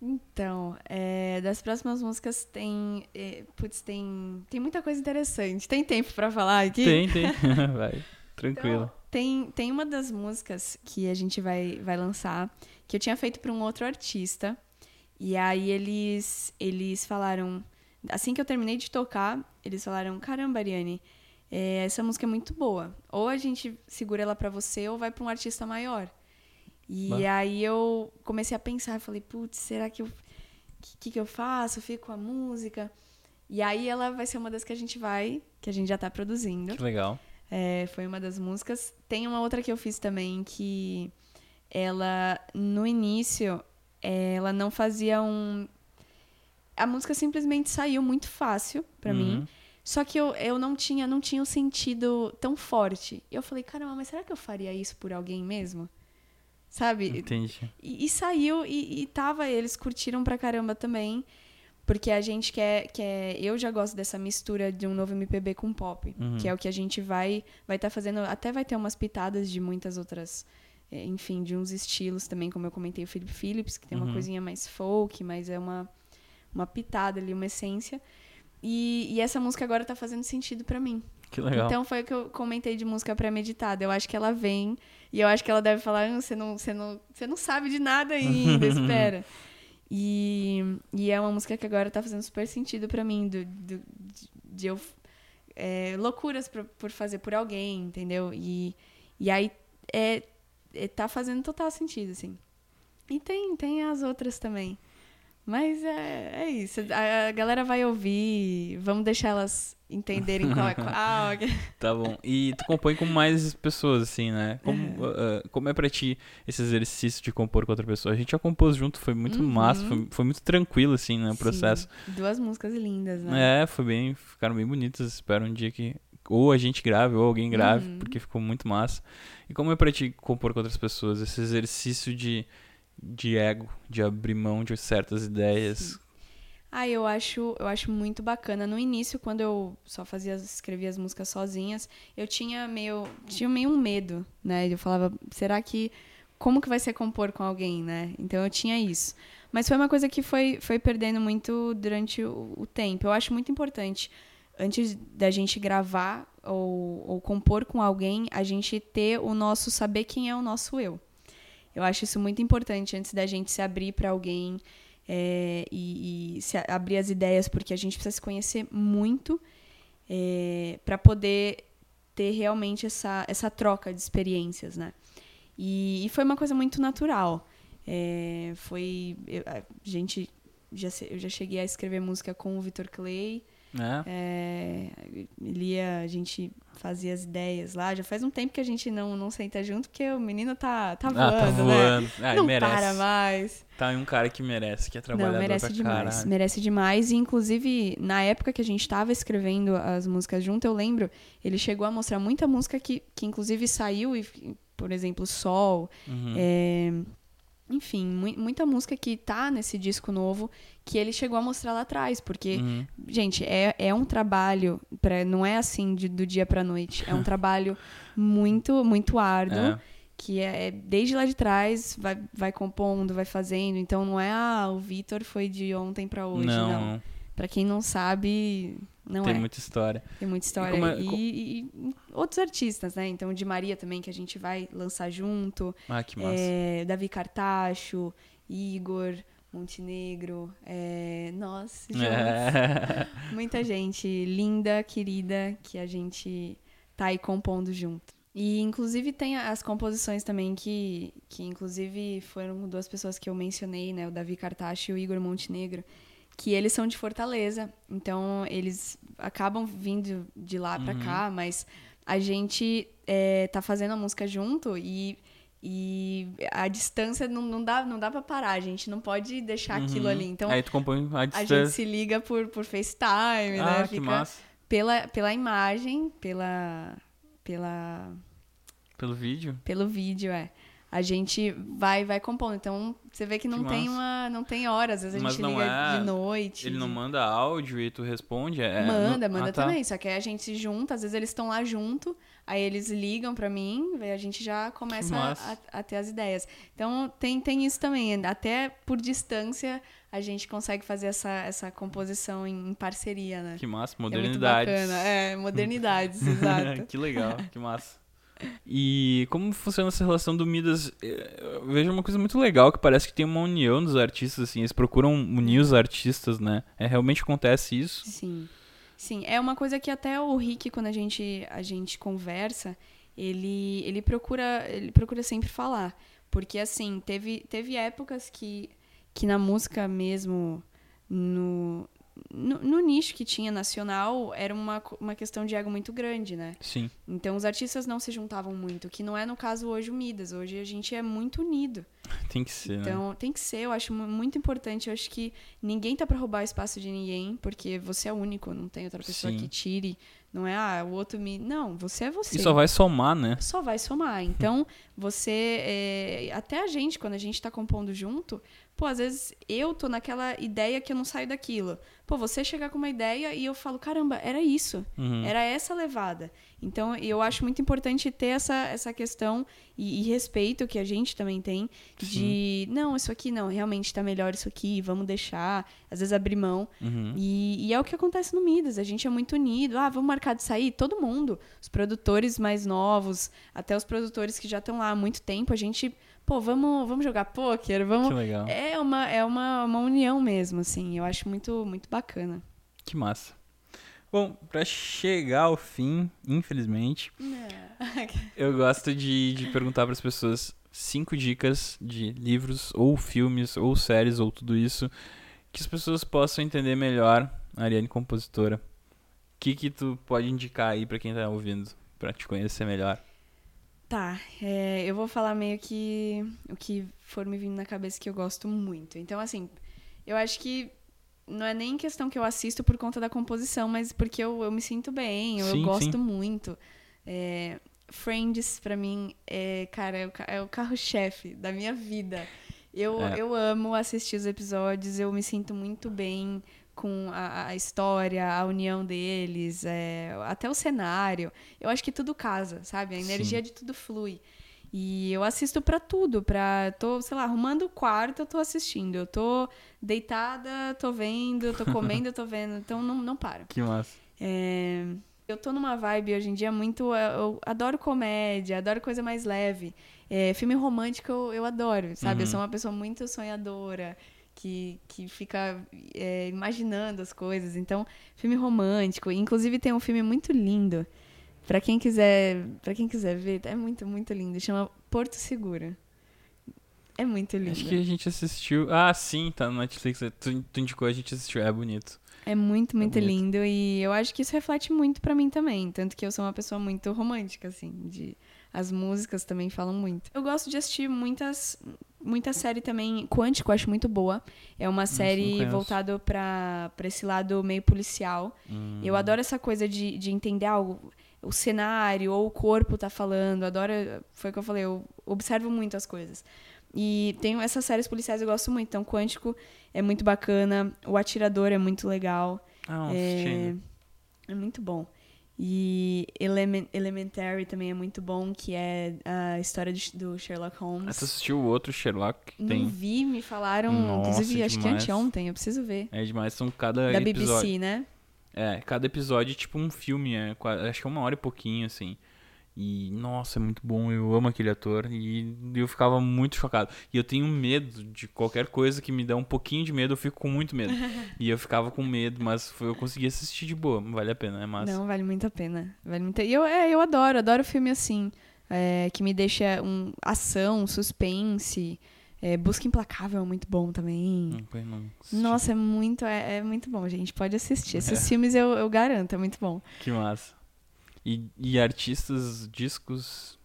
Então, é, das próximas músicas tem. É, putz, tem. Tem muita coisa interessante. Tem tempo pra falar aqui? Tem, tem. Vai. Tranquilo. Então, tem, tem uma das músicas que a gente vai, vai lançar que eu tinha feito para um outro artista. E aí eles, eles falaram. Assim que eu terminei de tocar, eles falaram: Caramba, Ariane, é, essa música é muito boa. Ou a gente segura ela para você ou vai para um artista maior. E Bah. aí eu comecei a pensar, falei, putz, será que eu. O que, que eu faço? Fico com a música. E aí ela vai ser uma das que a gente vai, que a gente já tá produzindo. Que legal. É, foi uma das músicas. Tem uma outra que eu fiz também que ela, no início, é, ela não fazia um. A música simplesmente saiu muito fácil pra mim. Uhum. Só que eu, eu não tinha não tinha um sentido tão forte. Eu falei, caramba, mas será que eu faria isso por alguém mesmo? Sabe? Entendi. E, e saiu e, e tava, eles curtiram pra caramba também. Porque a gente quer, quer. Eu já gosto dessa mistura de um novo MPB com pop. Uhum. Que é o que a gente vai vai estar fazendo. Até vai ter umas pitadas de muitas outras. eh, Enfim, de uns estilos também, como eu comentei, o Philip Phillips, que tem uma Uhum. coisinha mais folk, mas é uma, uma pitada ali, uma essência. E, e essa música agora tá fazendo sentido pra mim. Que legal. Então foi o que eu comentei de música pré-meditada. Eu acho que ela vem e eu acho que ela deve falar: "Ah, você não, você não, você não sabe de nada ainda, espera. E, e é uma música que agora tá fazendo super sentido pra mim, do, do- de, de eu. é, loucuras pra- por fazer por alguém, entendeu? E, e aí é, é, tá fazendo total sentido, assim. E tem, tem as outras também. Mas é, é isso. A, a galera vai ouvir. Vamos deixar elas entenderem qual é qual. Tá bom. E tu compõe com mais pessoas, assim, né? Como, ah, como é pra ti esse exercício de compor com outra pessoa? A gente já compôs junto, foi muito Uhum. massa, foi, foi muito tranquilo, assim, né? O processo. Sim, duas músicas lindas, né? É, foi bem. Ficaram bem bonitas. Espero um dia que ou a gente grave ou alguém grave, Uhum. porque ficou muito massa. E como é pra ti compor com outras pessoas? Esse exercício de, de ego, de abrir mão de certas ideias. Ah, eu acho, eu acho muito bacana. No início, quando eu só fazia, escrevia as músicas sozinhas, eu tinha meio, tinha meio um medo, né? Eu falava, será que como que vai ser compor com alguém, né? Então eu tinha isso. Mas foi uma coisa que foi, foi perdendo muito durante o, o tempo. Eu acho muito importante antes da gente gravar ou, ou compor com alguém, a gente ter o nosso saber quem é o nosso eu. Eu acho isso muito importante antes da gente se abrir para alguém é, e, e, se abrir as ideias, porque a gente precisa se conhecer muito é, para poder ter realmente essa, essa troca de experiências, né? E, e foi uma coisa muito natural. É, foi eu, a gente já eu já cheguei a escrever música com o Vitor Clay. É. É, lia, a gente fazia as ideias lá. Já faz um tempo que a gente não, não senta junto, porque o menino tá, tá voando, ah, tá voando. né? Ah, não merece. para mais. Tá um cara que merece, que é trabalhador não, merece demais, caralho. Merece demais. E, inclusive, na época que a gente tava escrevendo as músicas junto, eu lembro, ele chegou a mostrar muita música que, que inclusive, saiu, e, por exemplo, Sol. Uhum. É, enfim, mu muita música que tá nesse disco novo que ele chegou a mostrar lá atrás, porque, uhum. gente, é, é um trabalho, pra, não é assim de, do dia pra noite, é um trabalho muito, muito árduo, é. que é, é, desde lá de trás, vai, vai compondo, vai fazendo, então não é, ah, o Vitor foi de ontem para hoje, não. não. Pra quem não sabe, não Tem é. muita história. Tem muita história. E, é, e, e, outros artistas, né? Então, de Maria também, que a gente vai lançar junto. Ah, que massa. É, Davi Cartacho, Igor, Montenegro. É, nossa, é. muita gente linda, querida, que a gente tá aí compondo junto. E, inclusive, tem as composições também que, que inclusive, foram duas pessoas que eu mencionei, né? O Davi Cartacho e o Igor Montenegro que eles são de Fortaleza. Então, eles acabam vindo de lá uhum. cá, mas a gente é, tá fazendo a música junto e, e a distância não, não dá, não dá para parar. A gente não pode deixar uhum. aquilo ali. Então, Aí tu compõe a distância. A gente se liga por, por FaceTime, ah, né? Fica que massa. Pela, pela imagem, pela... pela... Pelo vídeo? Pelo vídeo, é a gente vai vai compondo. Então, você vê que não que tem uma não tem horas, às vezes a gente liga é... de noite. Ele de... não manda áudio e tu responde? É... Manda, manda ah, tá. também. Só que aí a gente se junta, às vezes eles estão lá junto, aí eles ligam para mim, aí a gente já começa a, a, ter as ideias. Então, tem tem isso também, até por distância a gente consegue fazer essa, essa composição em, em parceria, né? Que massa, modernidades. É, é modernidades, exato. que legal, que massa. E como funciona essa relação do Midas? Eu vejo uma coisa muito legal que parece que tem uma união dos artistas, assim, eles procuram unir os artistas, né? É, realmente acontece isso? Sim. Sim, é uma coisa que até o Rick, quando a gente, a gente conversa, ele, ele, procura, ele procura sempre falar. Porque, assim, teve, teve épocas que, que na música mesmo, no, no, no, nicho que tinha nacional, era uma, uma questão de ego muito grande, né? Sim. Então os artistas não se juntavam muito, que não é no caso hoje o Midas. Hoje a gente é muito unido. Tem que ser, né? Então, né? tem que ser, eu acho muito importante. Eu acho que ninguém tá para roubar o espaço de ninguém, porque você é único, não tem outra pessoa Sim. que tire. Não é, ah, o outro me. Não, você é você. E só vai somar, né? Só vai somar. Então, você. É... Até a gente, quando a gente tá compondo junto, pô, às vezes eu tô naquela ideia que eu não saio daquilo. Pô, você chegar com uma ideia e eu falo, caramba, era isso. Uhum. Era essa levada. Então, eu acho muito importante ter essa, essa questão e, e respeito que a gente também tem de, Sim. não, isso aqui não, realmente está melhor isso aqui, vamos deixar, às vezes abrir mão. Uhum. E, e, é o que acontece no Midas, a gente é muito unido. Ah, vamos marcar de sair? Todo mundo. Os produtores mais novos, até os produtores que já estão lá há muito tempo, a gente pô, vamos, vamos jogar pôquer, vamos. Que legal. É uma é uma, uma união mesmo, assim. Eu acho muito muito bacana. Que massa. Bom, para chegar ao fim, infelizmente, eu gosto de, de perguntar para as pessoas cinco dicas de livros ou filmes ou séries ou tudo isso que as pessoas possam entender melhor a Ariane compositora. O que que tu pode indicar aí para quem tá ouvindo, para te conhecer melhor? Tá, é, eu vou falar meio que o que for me vindo na cabeça que eu gosto muito. Então, assim, eu acho que não é nem questão que eu assisto por conta da composição, mas porque eu, eu me sinto bem, sim, eu gosto sim. muito. É, Friends, para mim, é, cara, é o, é o carro-chefe da minha vida. Eu, é. eu amo assistir os episódios, eu me sinto muito bem com a, a história, a união deles, é, até o cenário. Eu acho que tudo casa, sabe? A energia Sim. de tudo flui. E eu assisto para tudo, para tô, sei lá, arrumando o quarto, eu tô assistindo. Eu tô deitada, tô vendo, tô comendo, tô vendo. Então não, não para. Que massa. É, eu tô numa vibe hoje em dia muito. Eu adoro comédia, adoro coisa mais leve. É, filme romântico eu, eu adoro, sabe? Uhum. Eu sou uma pessoa muito sonhadora que, que fica é, imaginando as coisas. Então, filme romântico. Inclusive tem um filme muito lindo. Pra quem quiser, para quem quiser ver, é muito, muito lindo. Chama Porto Seguro. É muito lindo. Acho que a gente assistiu. Ah, sim, tá no Netflix. Tu, tu indicou, a gente assistiu. É bonito. É muito, muito é lindo. E eu acho que isso reflete muito para mim também. Tanto que eu sou uma pessoa muito romântica, assim. De... As músicas também falam muito. Eu gosto de assistir muitas, muita série também. Quântico, acho muito boa. É uma série voltada para esse lado meio policial. Hum. Eu adoro essa coisa de, de entender algo. O cenário ou o corpo tá falando. Adoro. Foi o que eu falei, eu observo muito as coisas. E tem essas séries policiais eu gosto muito. Então, Quântico é muito bacana. O Atirador é muito legal. Ah, é, é muito bom. E Element, Elementary também é muito bom, que é a história de, do Sherlock Holmes. Você assistiu o outro Sherlock? Não tem... vi, me falaram, Nossa, inclusive acho que anteontem, eu preciso ver. É demais, são cada da episódio. Da BBC, né? É, cada episódio é tipo um filme, é, acho que é uma hora e pouquinho, assim. E, nossa, é muito bom, eu amo aquele ator. E eu ficava muito chocado. E eu tenho medo de qualquer coisa que me dá um pouquinho de medo, eu fico com muito medo. e eu ficava com medo, mas foi, eu consegui assistir de boa. Vale a pena, é massa. Não, vale muito a pena. Vale muito... E eu, é, eu adoro, adoro filme assim. É, que me deixa um ação, suspense. É, Busca Implacável é muito bom também. Não, não Nossa, é muito, é, é, muito bom, gente. Pode assistir. Esses é. filmes eu, eu garanto, é muito bom. Que massa. E, e artistas, discos.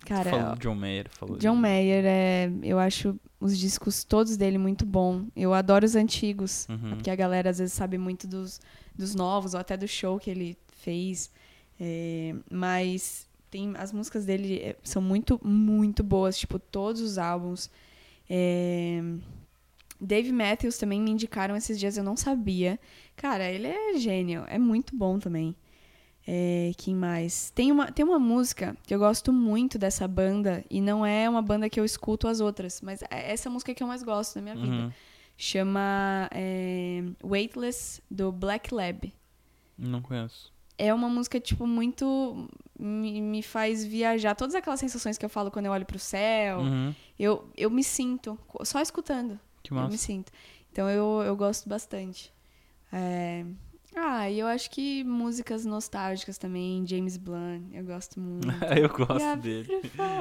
Cara, falou John Mayer. Falou John Mayer, é, eu acho os discos todos dele muito bom. Eu adoro os antigos, uhum. porque a galera às vezes sabe muito dos, dos novos, ou até do show que ele fez. É, mas tem as músicas dele é, são muito, muito boas, tipo, todos os álbuns. É, Dave Matthews também me indicaram esses dias, eu não sabia. Cara, ele é gênio, é muito bom também. É, quem mais? Tem uma, tem uma música que eu gosto muito dessa banda, e não é uma banda que eu escuto as outras, mas é essa música que eu mais gosto na minha vida. Uhum. Chama é, Weightless, do Black Lab. Não conheço. É uma música, tipo, muito. Me, me faz viajar. Todas aquelas sensações que eu falo quando eu olho pro céu, uhum. eu, eu me sinto, só escutando. Que massa. Eu me sinto. Então eu, eu gosto bastante. É, ah, e eu acho que músicas nostálgicas também, James Blunt, eu gosto muito. eu gosto dele.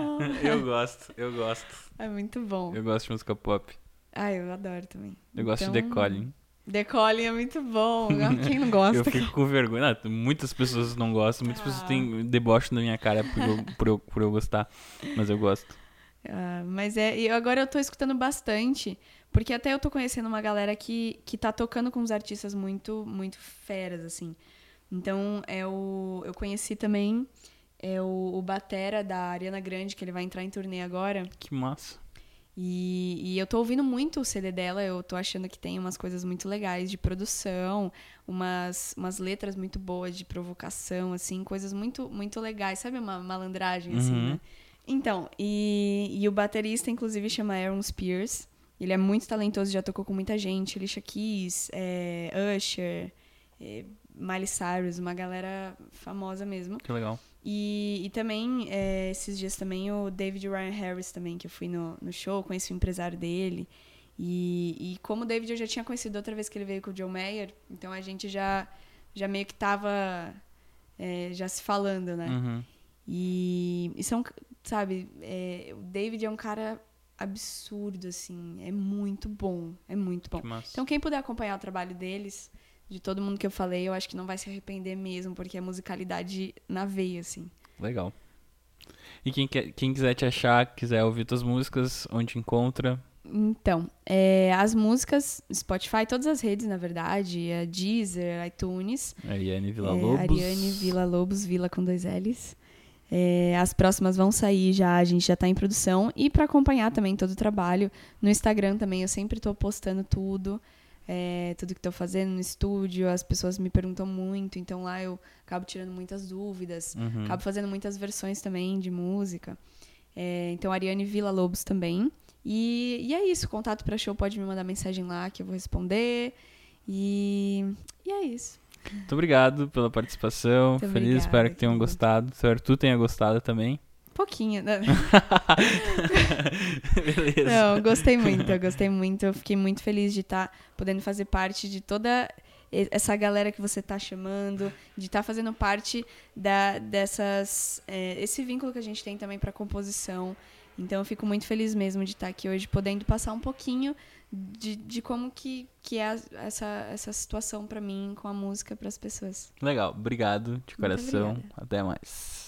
eu gosto, eu gosto. É muito bom. Eu gosto de música pop. Ah, eu adoro também. Eu então... gosto de The Colin. The Colin é muito bom. Quem não gosta? eu fico com vergonha. Não, muitas pessoas não gostam, muitas ah. pessoas têm deboche na minha cara por eu, por, eu, por eu gostar. Mas eu gosto. Ah, mas é. E agora eu tô escutando bastante. Porque até eu tô conhecendo uma galera que, que tá tocando com uns artistas muito, muito feras, assim. Então, é o, eu conheci também é o, o Batera da Ariana Grande, que ele vai entrar em turnê agora. Que massa. E, e, eu tô ouvindo muito o CD dela, eu tô achando que tem umas coisas muito legais de produção, umas, umas letras muito boas de provocação, assim, coisas muito, muito legais, sabe? Uma malandragem, assim, uhum. né? Então, e, e o baterista, inclusive, chama Aaron Spears. Ele é muito talentoso, já tocou com muita gente. Alicia Keys, é, Usher, é, Miley Cyrus, uma galera famosa mesmo. Que legal. E, e também, é, esses dias também, o David Ryan Harris também, que eu fui no, no show, conheci o empresário dele. E, e como o David eu já tinha conhecido outra vez que ele veio com o Joe Mayer, então a gente já, já meio que tava é, já se falando, né? Uhum. E, e são, sabe, é, o David é um cara absurdo, assim. É muito bom. É muito bom. Que então, quem puder acompanhar o trabalho deles, de todo mundo que eu falei, eu acho que não vai se arrepender mesmo, porque é musicalidade na veia, assim. Legal. E quem, quer, quem quiser te achar, quiser ouvir tuas músicas, onde encontra? Então, é, as músicas, Spotify, todas as redes, na verdade, a Deezer, iTunes. Ariane Vila Lobos. É, Ariane Vila Lobos, Vila com dois L's. É, as próximas vão sair já, a gente já está em produção. E para acompanhar também todo o trabalho, no Instagram também eu sempre estou postando tudo, é, tudo que estou fazendo no estúdio. As pessoas me perguntam muito, então lá eu acabo tirando muitas dúvidas, uhum. acabo fazendo muitas versões também de música. É, então, Ariane Vila Lobos também. E, e é isso, contato para show pode me mandar mensagem lá que eu vou responder. E, e é isso. Muito obrigado pela participação. Muito Feliz, obrigada, espero que tenham gostado. Espero que tu tenha gostado também. Pouquinho, né? Beleza. Não, gostei muito, eu gostei muito. Eu fiquei muito feliz de estar podendo fazer parte de toda essa galera que você tá chamando, de estar fazendo parte da, dessas. é, esse vínculo que a gente tem também para composição. Então eu fico muito feliz mesmo de estar aqui hoje, podendo passar um pouquinho de, de como que, que é essa, essa situação para mim com a música para as pessoas. Legal, obrigado de coração. Até mais.